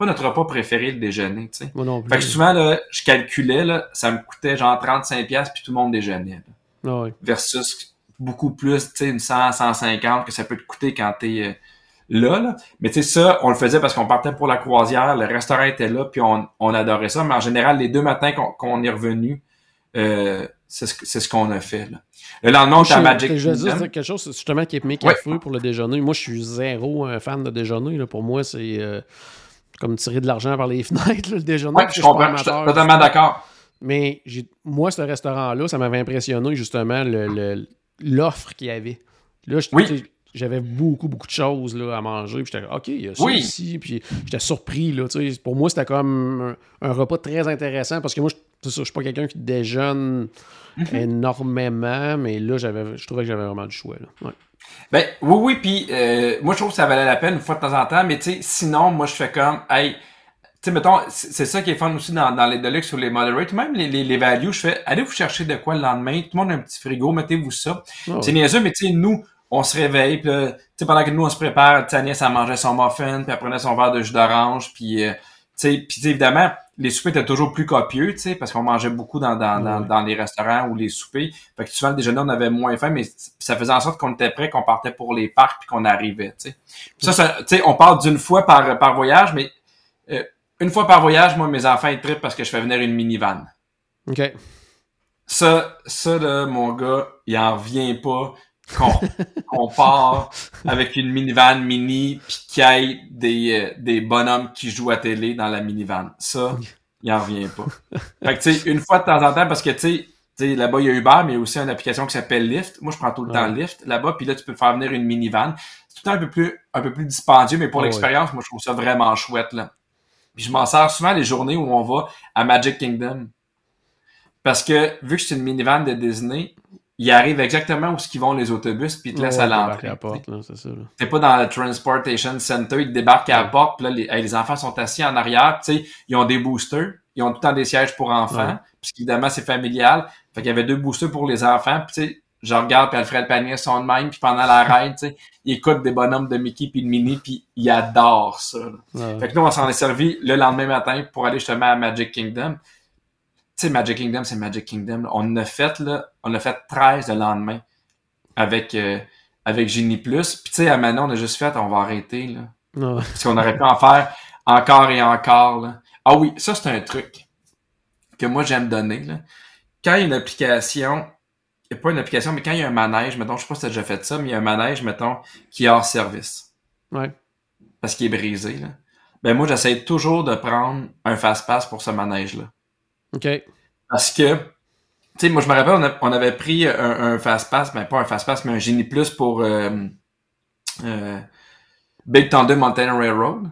pas notre repas préféré le déjeuner, tu sais. Moi non plus. Fait que souvent, là, je calculais, là, ça me coûtait genre 35$ puis tout le monde déjeunait. Ah oui. Versus beaucoup plus, tu sais, une 100, 150 que ça peut te coûter quand t'es euh, là, là. Mais tu sais, ça, on le faisait parce qu'on partait pour la croisière, le restaurant était là, puis on, on adorait ça. Mais en général, les deux matins qu'on est revenu, euh, c'est ce, ce qu'on a fait. Là. Le lendemain, on à Magic Je veux dire quelque chose justement qui est mes cafés pour le déjeuner. Moi, je suis zéro un fan de déjeuner. Là. Pour moi, c'est... Euh, comme tirer de l'argent par les <laughs> fenêtres, le déjeuner. Ouais, je comprends, je suis totalement d'accord. Mais moi, ce restaurant-là, ça m'avait impressionné justement l'offre qu'il y avait. Là, j'avais beaucoup, beaucoup de choses là, à manger. Puis j'étais OK, il y a ça ici. Puis j'étais surpris. Là, pour moi, c'était comme un, repas très intéressant parce que moi, je ne suis pas quelqu'un qui déjeune mm-hmm. énormément, mais là, je trouvais que j'avais vraiment du choix. Là. Ouais. Ben oui, oui, puis euh, moi je trouve que ça valait la peine une fois de temps en temps, mais tu sais, sinon, moi je fais comme hey, tu sais, mettons, c'est ça qui est fun aussi dans, dans les deluxe ou les moderate, même les, les, les values, je fais allez vous chercher de quoi le lendemain, tout le monde a un petit frigo, mettez-vous ça. Oh. C'est niaiseux, mais tu sais, nous, on se réveille, puis tu sais, pendant que nous on se prépare, Tania, ça mangeait son muffin, puis elle prenait son verre de jus d'orange, puis euh, tu sais, puis évidemment, les soupers étaient toujours plus copieux, tu sais, parce qu'on mangeait beaucoup dans, dans, dans, dans, les restaurants ou les soupers. Fait que souvent, le déjeuner, on avait moins faim, mais ça faisait en sorte qu'on était prêt, qu'on partait pour les parcs puis qu'on arrivait, tu sais. Ça, ça tu sais, on parle d'une fois par, par voyage, mais euh, une fois par voyage, moi, mes enfants, ils trippent parce que je fais venir une minivan. OK. Ça, ça, là, mon gars, il en revient pas qu'on part avec une minivan mini puis qu'il y ait des, euh, des bonhommes qui jouent à télé dans la minivan. Ça, il en revient pas. Fait que tu sais, une fois de temps en temps, parce que tu sais, là-bas, il y a Uber, mais il y a aussi une application qui s'appelle Lyft. Moi, je prends tout le temps Lyft là-bas, puis là, tu peux faire venir une minivan. C'est tout le temps un peu plus, un peu plus dispendieux, mais pour l'expérience, moi, je trouve ça vraiment chouette, là. Puis je m'en sers souvent les journées où on va à Magic Kingdom. Parce que, vu que c'est une minivan de Disney, ils arrivent exactement où ce qu'ils vont les autobus, puis ils te laissent à l'entrée. T'es pas dans le Transportation Center, ils te débarquent à la porte, puis là, les, les, enfants sont assis en arrière, tu sais, ils ont des boosters, ils ont tout le temps des sièges pour enfants, puisqu'évidemment, c'est familial. Fait qu'il y avait deux boosters pour les enfants, puis tu sais, je regarde, puis Alfred Panier son de même, puis pendant la <laughs> ride, tu sais, il écoute des bonhommes de Mickey puis de Minnie, puis il adore ça. Fait que nous, on s'en est servi le lendemain matin pour aller justement à Magic Kingdom sais, Magic Kingdom, c'est Magic Kingdom. On a fait, là, on a fait 13 le lendemain avec, euh, avec Genie Plus. Puis, tu sais, à Manon, on a juste fait, on va arrêter, là. Parce qu'on aurait pu en faire encore et encore, là. Ah oui, ça, c'est un truc que moi, j'aime donner, là. Quand il y a une application, il n'y a pas une application, mais quand il y a un manège, mettons, je sais pas si tu as déjà fait ça, mais il y a un manège, mettons, qui est hors service. Ouais. Parce qu'il est brisé, là. Ben, moi, j'essaie toujours de prendre un fast-pass pour ce manège-là. OK. Parce que, tu sais, moi, je me rappelle, on, avait pris un, fast-pass, ben pas un fast-pass, mais un Genie Plus pour euh, euh, Big Thunder Mountain Railroad.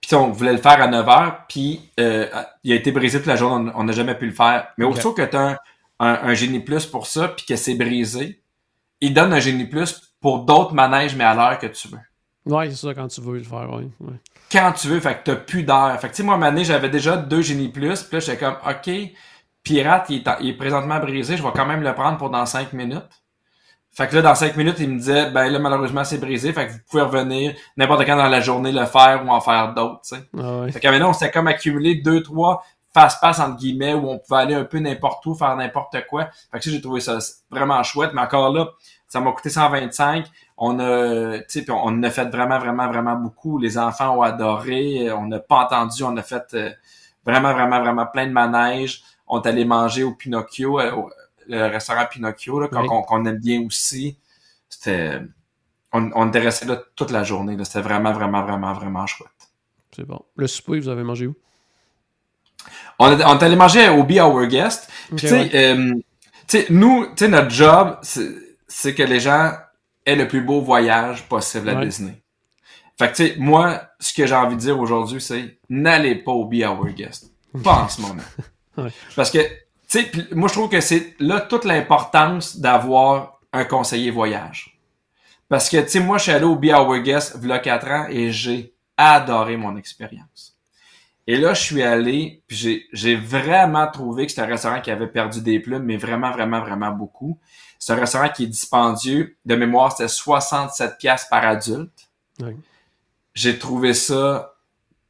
Puis on voulait le faire à 9h, puis euh, il a été brisé toute la journée, on n'a jamais pu le faire. Mais okay. aussitôt que tu as un, un, Génie Plus pour ça, puis que c'est brisé, il donne un Génie Plus pour d'autres manèges, mais à l'heure que tu veux. Ouais, c'est ça, quand tu veux le faire, oui. Ouais quand tu veux, fait que t'as plus d'air. Fait que tu sais, moi, année, j'avais déjà deux génies plus, puis là, j'étais comme, OK, Pirate, il est, il est, présentement brisé, je vais quand même le prendre pour dans cinq minutes. Fait que là, dans cinq minutes, il me disait, ben là, malheureusement, c'est brisé, fait que vous pouvez revenir n'importe quand dans la journée le faire ou en faire d'autres, tu sais. Ah ouais. Fait que maintenant, on s'est comme accumulé deux, trois face-passe, entre guillemets, où on pouvait aller un peu n'importe où, faire n'importe quoi. Fait que ça, j'ai trouvé ça vraiment chouette. Mais encore là, ça m'a coûté 125. On a, tu sais, on a fait vraiment, vraiment, vraiment beaucoup. Les enfants ont adoré. On n'a pas entendu. On a fait euh, vraiment, vraiment, vraiment plein de manèges. On est allé manger au Pinocchio, euh, le restaurant Pinocchio, là, qu'on aime bien aussi. C'était, on, on était resté là toute la journée. C'était vraiment, vraiment, vraiment, vraiment chouette. C'est bon. Le souper, vous avez mangé où? On est, on est allé manger au Be Our Guest. tu sais, euh, nous, tu sais, notre job, c'est que les gens aient le plus beau voyage possible à Disney. Fait que, tu sais, moi, ce que j'ai envie de dire aujourd'hui, c'est n'allez pas au Be Our Guest. Pas en ce moment. <laughs> Parce que, tu sais, moi, je trouve que c'est là toute l'importance d'avoir un conseiller voyage. Parce que, tu sais, moi, je suis allé au Be Our Guest il y a 4 ans et j'ai adoré mon expérience. Et là, je suis allé, puis j'ai vraiment trouvé que c'était un restaurant qui avait perdu des plumes, mais vraiment, vraiment, vraiment beaucoup. C'est un restaurant qui est dispendieux. De mémoire, c'était 67 pièces par adulte. J'ai trouvé ça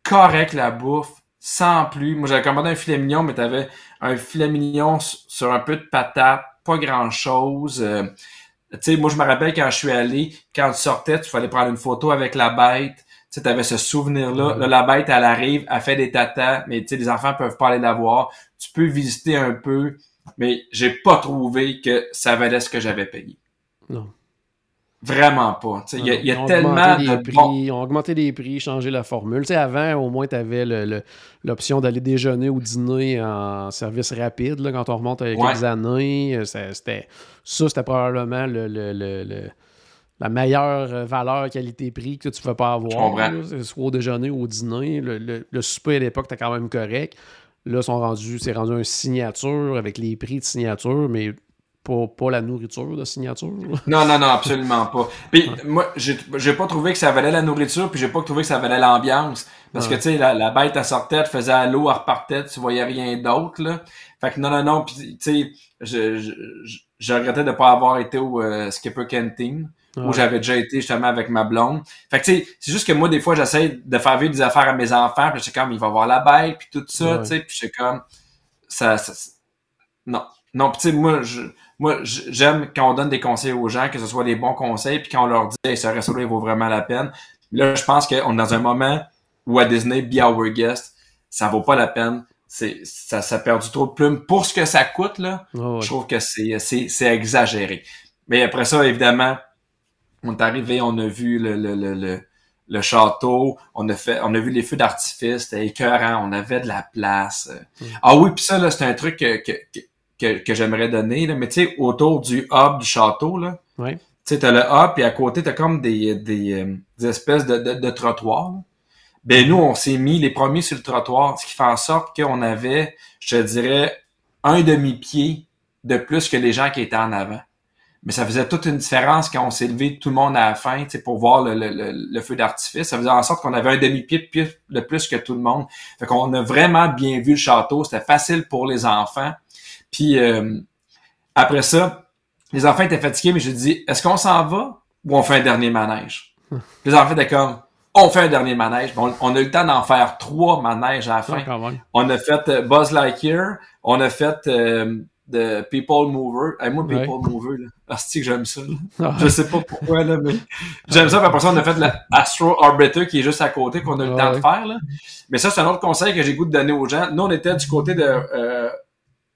correct, la bouffe, sans plus. Moi, j'avais commandé un filet mignon, mais t'avais un filet mignon sur un peu de patate, pas grand-chose. Euh, tu sais, moi, je me rappelle quand je suis allé, quand tu sortais, tu fallait prendre une photo avec la bête tu avais ce souvenir-là. Là, la bête, elle arrive, elle fait des tatas, mais tu sais, les enfants peuvent pas aller la voir. Tu peux visiter un peu, mais j'ai pas trouvé que ça valait ce que j'avais payé. Non. Vraiment pas. Il y a, y a tellement de prix, Ils ont augmenté les prix, changé la formule. Avant, au moins, tu avais l'option d'aller déjeuner ou dîner en service rapide. Là, quand on remonte à quelques années, euh, c'était ça, c'était probablement le, le la meilleure euh, valeur qualité-prix que tu ne peux pas avoir. soit au déjeuner ou au dîner. Le, souper à l'époque, était quand même correct. Là, sont rendus, c'est rendu une signature avec les prix de signature, mais pas, pas la nourriture de signature. <laughs> Non, non, non, absolument pas. Puis moi, j'ai pas trouvé que ça valait la nourriture, puis j'ai pas trouvé que ça valait l'ambiance. Parce que, tu sais, la, bête, elle sortait, elle faisait à l'eau, elle repartait, tu voyais rien d'autre, là. Fait que non, non, non, puis, tu sais, je, je, je, regrettais de pas avoir été au euh, Skipper Canteen où j'avais déjà été justement avec ma blonde. Fait que tu sais, c'est juste que moi des fois j'essaie de faire vivre des affaires à mes enfants, puis je sais comme il va voir la bête puis tout ça, tu sais, puis je comme ça, ça, non. Non, tu sais moi je moi j'aime quand on donne des conseils aux gens que ce soit des bons conseils puis quand on leur dit hey, ce resto là il vaut vraiment la peine. Là, je pense qu'on est dans un moment où à Disney be our guest, ça vaut pas la peine. C'est ça ça perd du trop de plumes pour ce que ça coûte là. Je trouve que c'est c'est c'est exagéré. Mais après ça évidemment on est arrivé, on a vu le, le, le, le, château, on a fait, on a vu les feux d'artifice, c'était écœurant, on avait de la place. Mm. Ah oui, puis ça, là, c'est un truc que, que, que, que j'aimerais donner, là. mais tu sais, autour du hub du château, là, tu sais, t'as le hub, puis à côté, t'as comme des, des, euh, des espèces de, de, de trottoirs. Ben nous, on s'est mis les premiers sur le trottoir, ce qui fait en sorte qu'on avait, je te dirais, un demi-pied de plus que les gens qui étaient en avant mais ça faisait toute une différence quand on s'est levé tout le monde à la fin pour voir le, le, le, feu d'artifice. Ça faisait en sorte qu'on avait un demi-pied de plus, que tout le monde. Fait qu'on a vraiment bien vu le château. C'était facile pour les enfants. Puis euh, après ça, les enfants étaient fatigués, mais je dis est-ce qu'on s'en va ou on fait un dernier manège? <laughs> les enfants étaient comme on fait un dernier manège. On, on a eu le temps d'en faire trois manèges à la fin. on a fait euh, Buzz Lightyear, on a fait euh, de People Mover. Hey, moi, People Mover, là. Ah, que j'aime ça, là? Je sais pas pourquoi, là, mais j'aime ça. Puis après ça, on a fait l'Astro Arbiter qui est juste à côté, qu'on a eu le temps de faire, là. Mais ça, c'est un autre conseil que j'ai goût de donner aux gens. Nous, on était du côté de euh,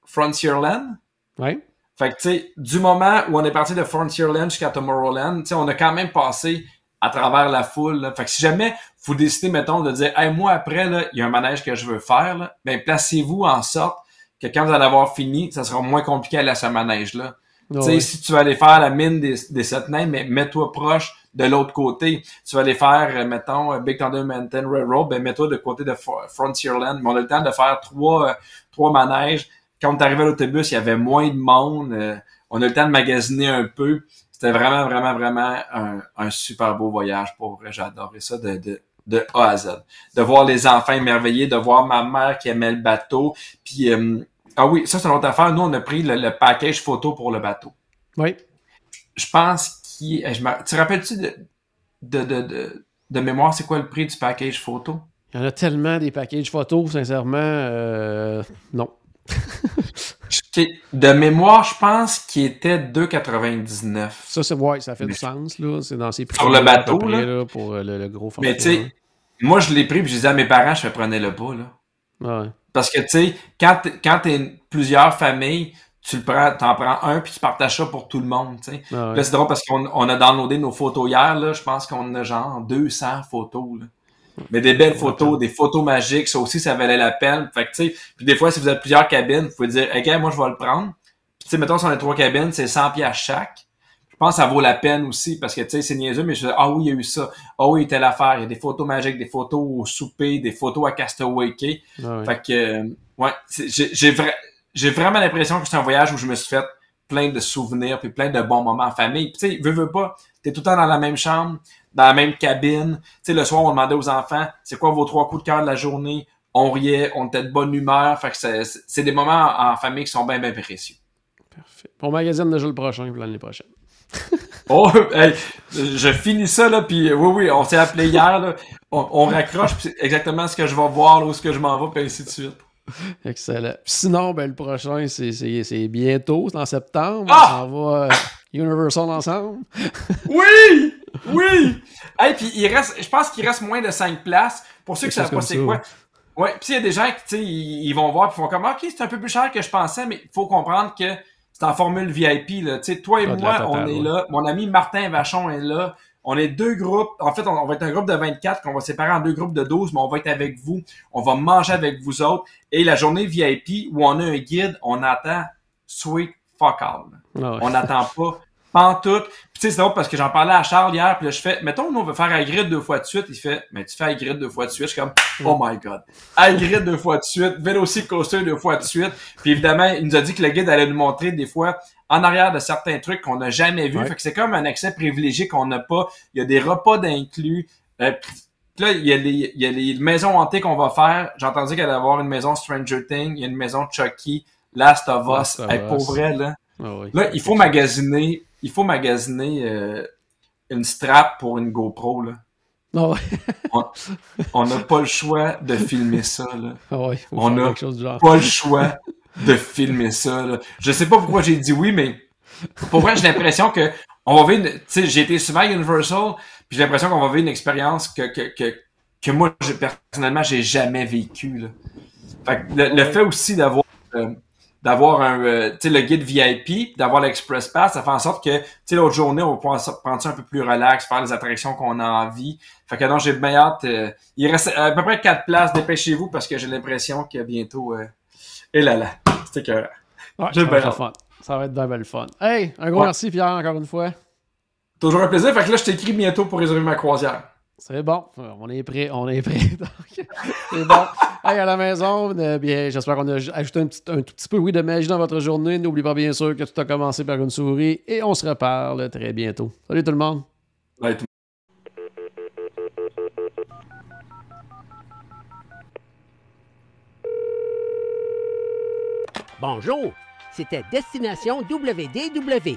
Frontierland. Ouais. Fait que, tu sais, du moment où on est parti de Frontierland jusqu'à Tomorrowland, tu sais, on a quand même passé à travers la foule. Là. Fait que si jamais vous décidez, mettons, de dire, hey, moi, après, là, il y a un manège que je veux faire, là, ben, placez-vous en sorte que quand vous allez avoir fini, ça sera moins compliqué à la ce manège-là. tu sais, si tu vas aller faire la mine des, des sept nains, mais mets-toi proche de l'autre côté. Tu vas aller faire, euh, mettons, euh, Big Thunder Mountain Railroad, ben mets-toi de côté de Frontierland. Mais on a le temps de faire trois, euh, trois manèges. Quand on est arrivé à l'autobus, il y avait moins de monde. on a le temps de magasiner un peu. C'était vraiment, vraiment, vraiment un, un super beau voyage pour vrai. J'ai adoré ça de, de, de A à Z. De voir les enfants émerveillés, de voir ma mère qui aimait le bateau. Puis, euh, ah oui, ça c'est une autre affaire. Nous, on a pris le, package photo pour le bateau. Oui. Je pense qu'il... Je me, tu te rappelles-tu de, de, de, de, mémoire, c'est quoi le prix du package photo? Il y en a tellement des packages photos, sincèrement, euh, non. <laughs> de mémoire, je pense qu'il était 2,99. Ça, c'est ouais, ça fait du sens, là. C'est dans ces prix. Sur le bateau, près, là. pour euh, le, le gros Mais tu sais, moi, je l'ai pris puis je disais à mes parents, je prenais le pas, là. Ouais. Parce que, tu sais, quand, quand t'es plusieurs familles, tu le prends, t'en prends un puis tu partages ça pour tout le monde, tu sais. Ah ouais. Là, c'est drôle parce qu'on on a downloadé nos photos hier, là. Je pense qu'on a genre 200 photos, là. Mais des belles photos, des photos magiques, ça aussi, ça valait la peine. Fait que, tu sais, puis des fois, si vous avez plusieurs cabines, vous pouvez dire, OK, moi, je vais le prendre. Puis, tu sais, mettons, si on a trois cabines, c'est 100 pièces chaque. Je pense que ça vaut la peine aussi parce que, tu sais, c'est niaiseux, mais je dis, ah oui, il y a eu ça. Ah oui, il y a telle affaire. Il y a des photos magiques, des photos au souper, des photos à Castaway Cay. Ah. Fait que, euh, ouais, vra- j'ai vraiment l'impression que c'est un voyage où je me suis fait plein de souvenirs puis plein de bons moments en famille. Puis, tu sais, veux, veux pas, t'es tout le temps dans la même chambre, dans la même cabine. Tu sais, le soir, on demandait aux enfants, c'est quoi vos trois coups de cœur de la journée? On riait, on était de bonne humeur. Fait que c'est- des moments en en famille qui sont bien, bien précieux. Parfait. On magazine déjà le prochain l'année prochaine. <laughs> Oh, hey, je finis ça, là, puis oui, oui, on s'est appelé hier, là. On, on raccroche, puis c'est exactement ce que je vais voir, là, où ce que je m'en vais, puis ainsi de suite. Excellent. Sinon, ben, le prochain, c'est bientôt, c'est en septembre. Ah! On va euh, Universal ensemble. <laughs> Oui! Oui! Hey, puis il reste, je pense qu'il reste moins de 5 places. Pour ceux qui savent pas c'est quoi. Ouais, puis il y a des gens qui, tu sais, ils, ils vont voir, puis ils font comme, OK, c'est un peu plus cher que je pensais, mais il faut comprendre que c'est en formule VIP, là. Tu sais, toi et Ah, moi, totale, on est ouais. là. Mon ami Martin Vachon est là. On est deux groupes. En fait, on, on va être un groupe de 24 qu'on va séparer en deux groupes de 12, mais on va être avec vous. On va manger avec vous autres. Et la journée VIP où on a un guide, on attend sweet fuck all. Ah ouais. On n'attend pas. Pantoute. Puis tu sais, c'est drôle parce que j'en parlais à Charles hier, puis là, je fais, mettons, nous, on veut faire Hagrid deux fois de suite. Il fait, mais tu fais Hagrid deux fois de suite. Je suis comme, oh my god. Hagrid deux fois de suite, Velocicoaster deux fois de suite. Puis évidemment, il nous a dit que le guide allait nous montrer des fois en arrière de certains trucs qu'on n'a jamais vus. Ouais. Fait que c'est comme un accès privilégié qu'on n'a pas. Il y a des repas d'inclus. Euh, là, il y, a les, il y a les maisons hantées qu'on va faire. J'ai entendu qu'il allait avoir une maison Stranger Things, il y a une maison Chucky, Last of Us. Last of Hey, pour vrai, là. Ah. Là, il faut magasiner, il faut magasiner euh, une strap pour une GoPro. Là. Ah. <laughs> On n'a pas le choix de filmer ça. Là. Ah On faire a quelque chose du genre. Pas le choix de filmer ça. Là. Je sais pas pourquoi j'ai dit oui, mais pour vrai, j'ai l'impression que on va vivre. une- Tu sais, j'ai été souvent à Universal, puis j'ai l'impression qu'on va vivre une expérience que que que, que moi, je, personnellement, j'ai jamais vécu. Là. Fait que le, le fait aussi d'avoir euh, d'avoir un euh, tu sais le guide VIP d'avoir l'express pass ça fait en sorte que tu sais l'autre journée on va pouvoir prendre ça un peu plus relax faire les attractions qu'on a envie fait que non j'ai bien hâte euh, il reste à peu près quatre places dépêchez-vous parce que j'ai l'impression que bientôt euh, et là là c'était que Ouais, J'ai bien fun. Ça va être bien, bien le fun. Hey, un gros Ouais. merci, Pierre, encore une fois. toujours un plaisir fait que là je t'écris bientôt pour réserver ma croisière C'est bon. Euh, On est prêt. On est prêt. <laughs> Donc, c'est bon. Hey, à la maison, euh, bien, j'espère qu'on a ajouté un, petit, un tout petit peu, oui, de magie dans votre journée. N'oubliez pas, bien sûr, que tout a commencé par une souris et on se reparle très bientôt. Salut tout le monde. Bye, tout Bonjour, c'était Destination WDW.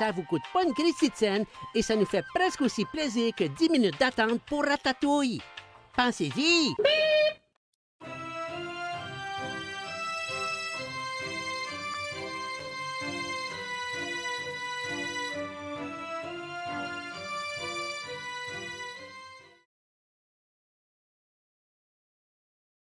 Ça vous coûte pas une de scène et ça nous fait presque aussi plaisir que 10 minutes d'attente pour Ratatouille. Pensez-y!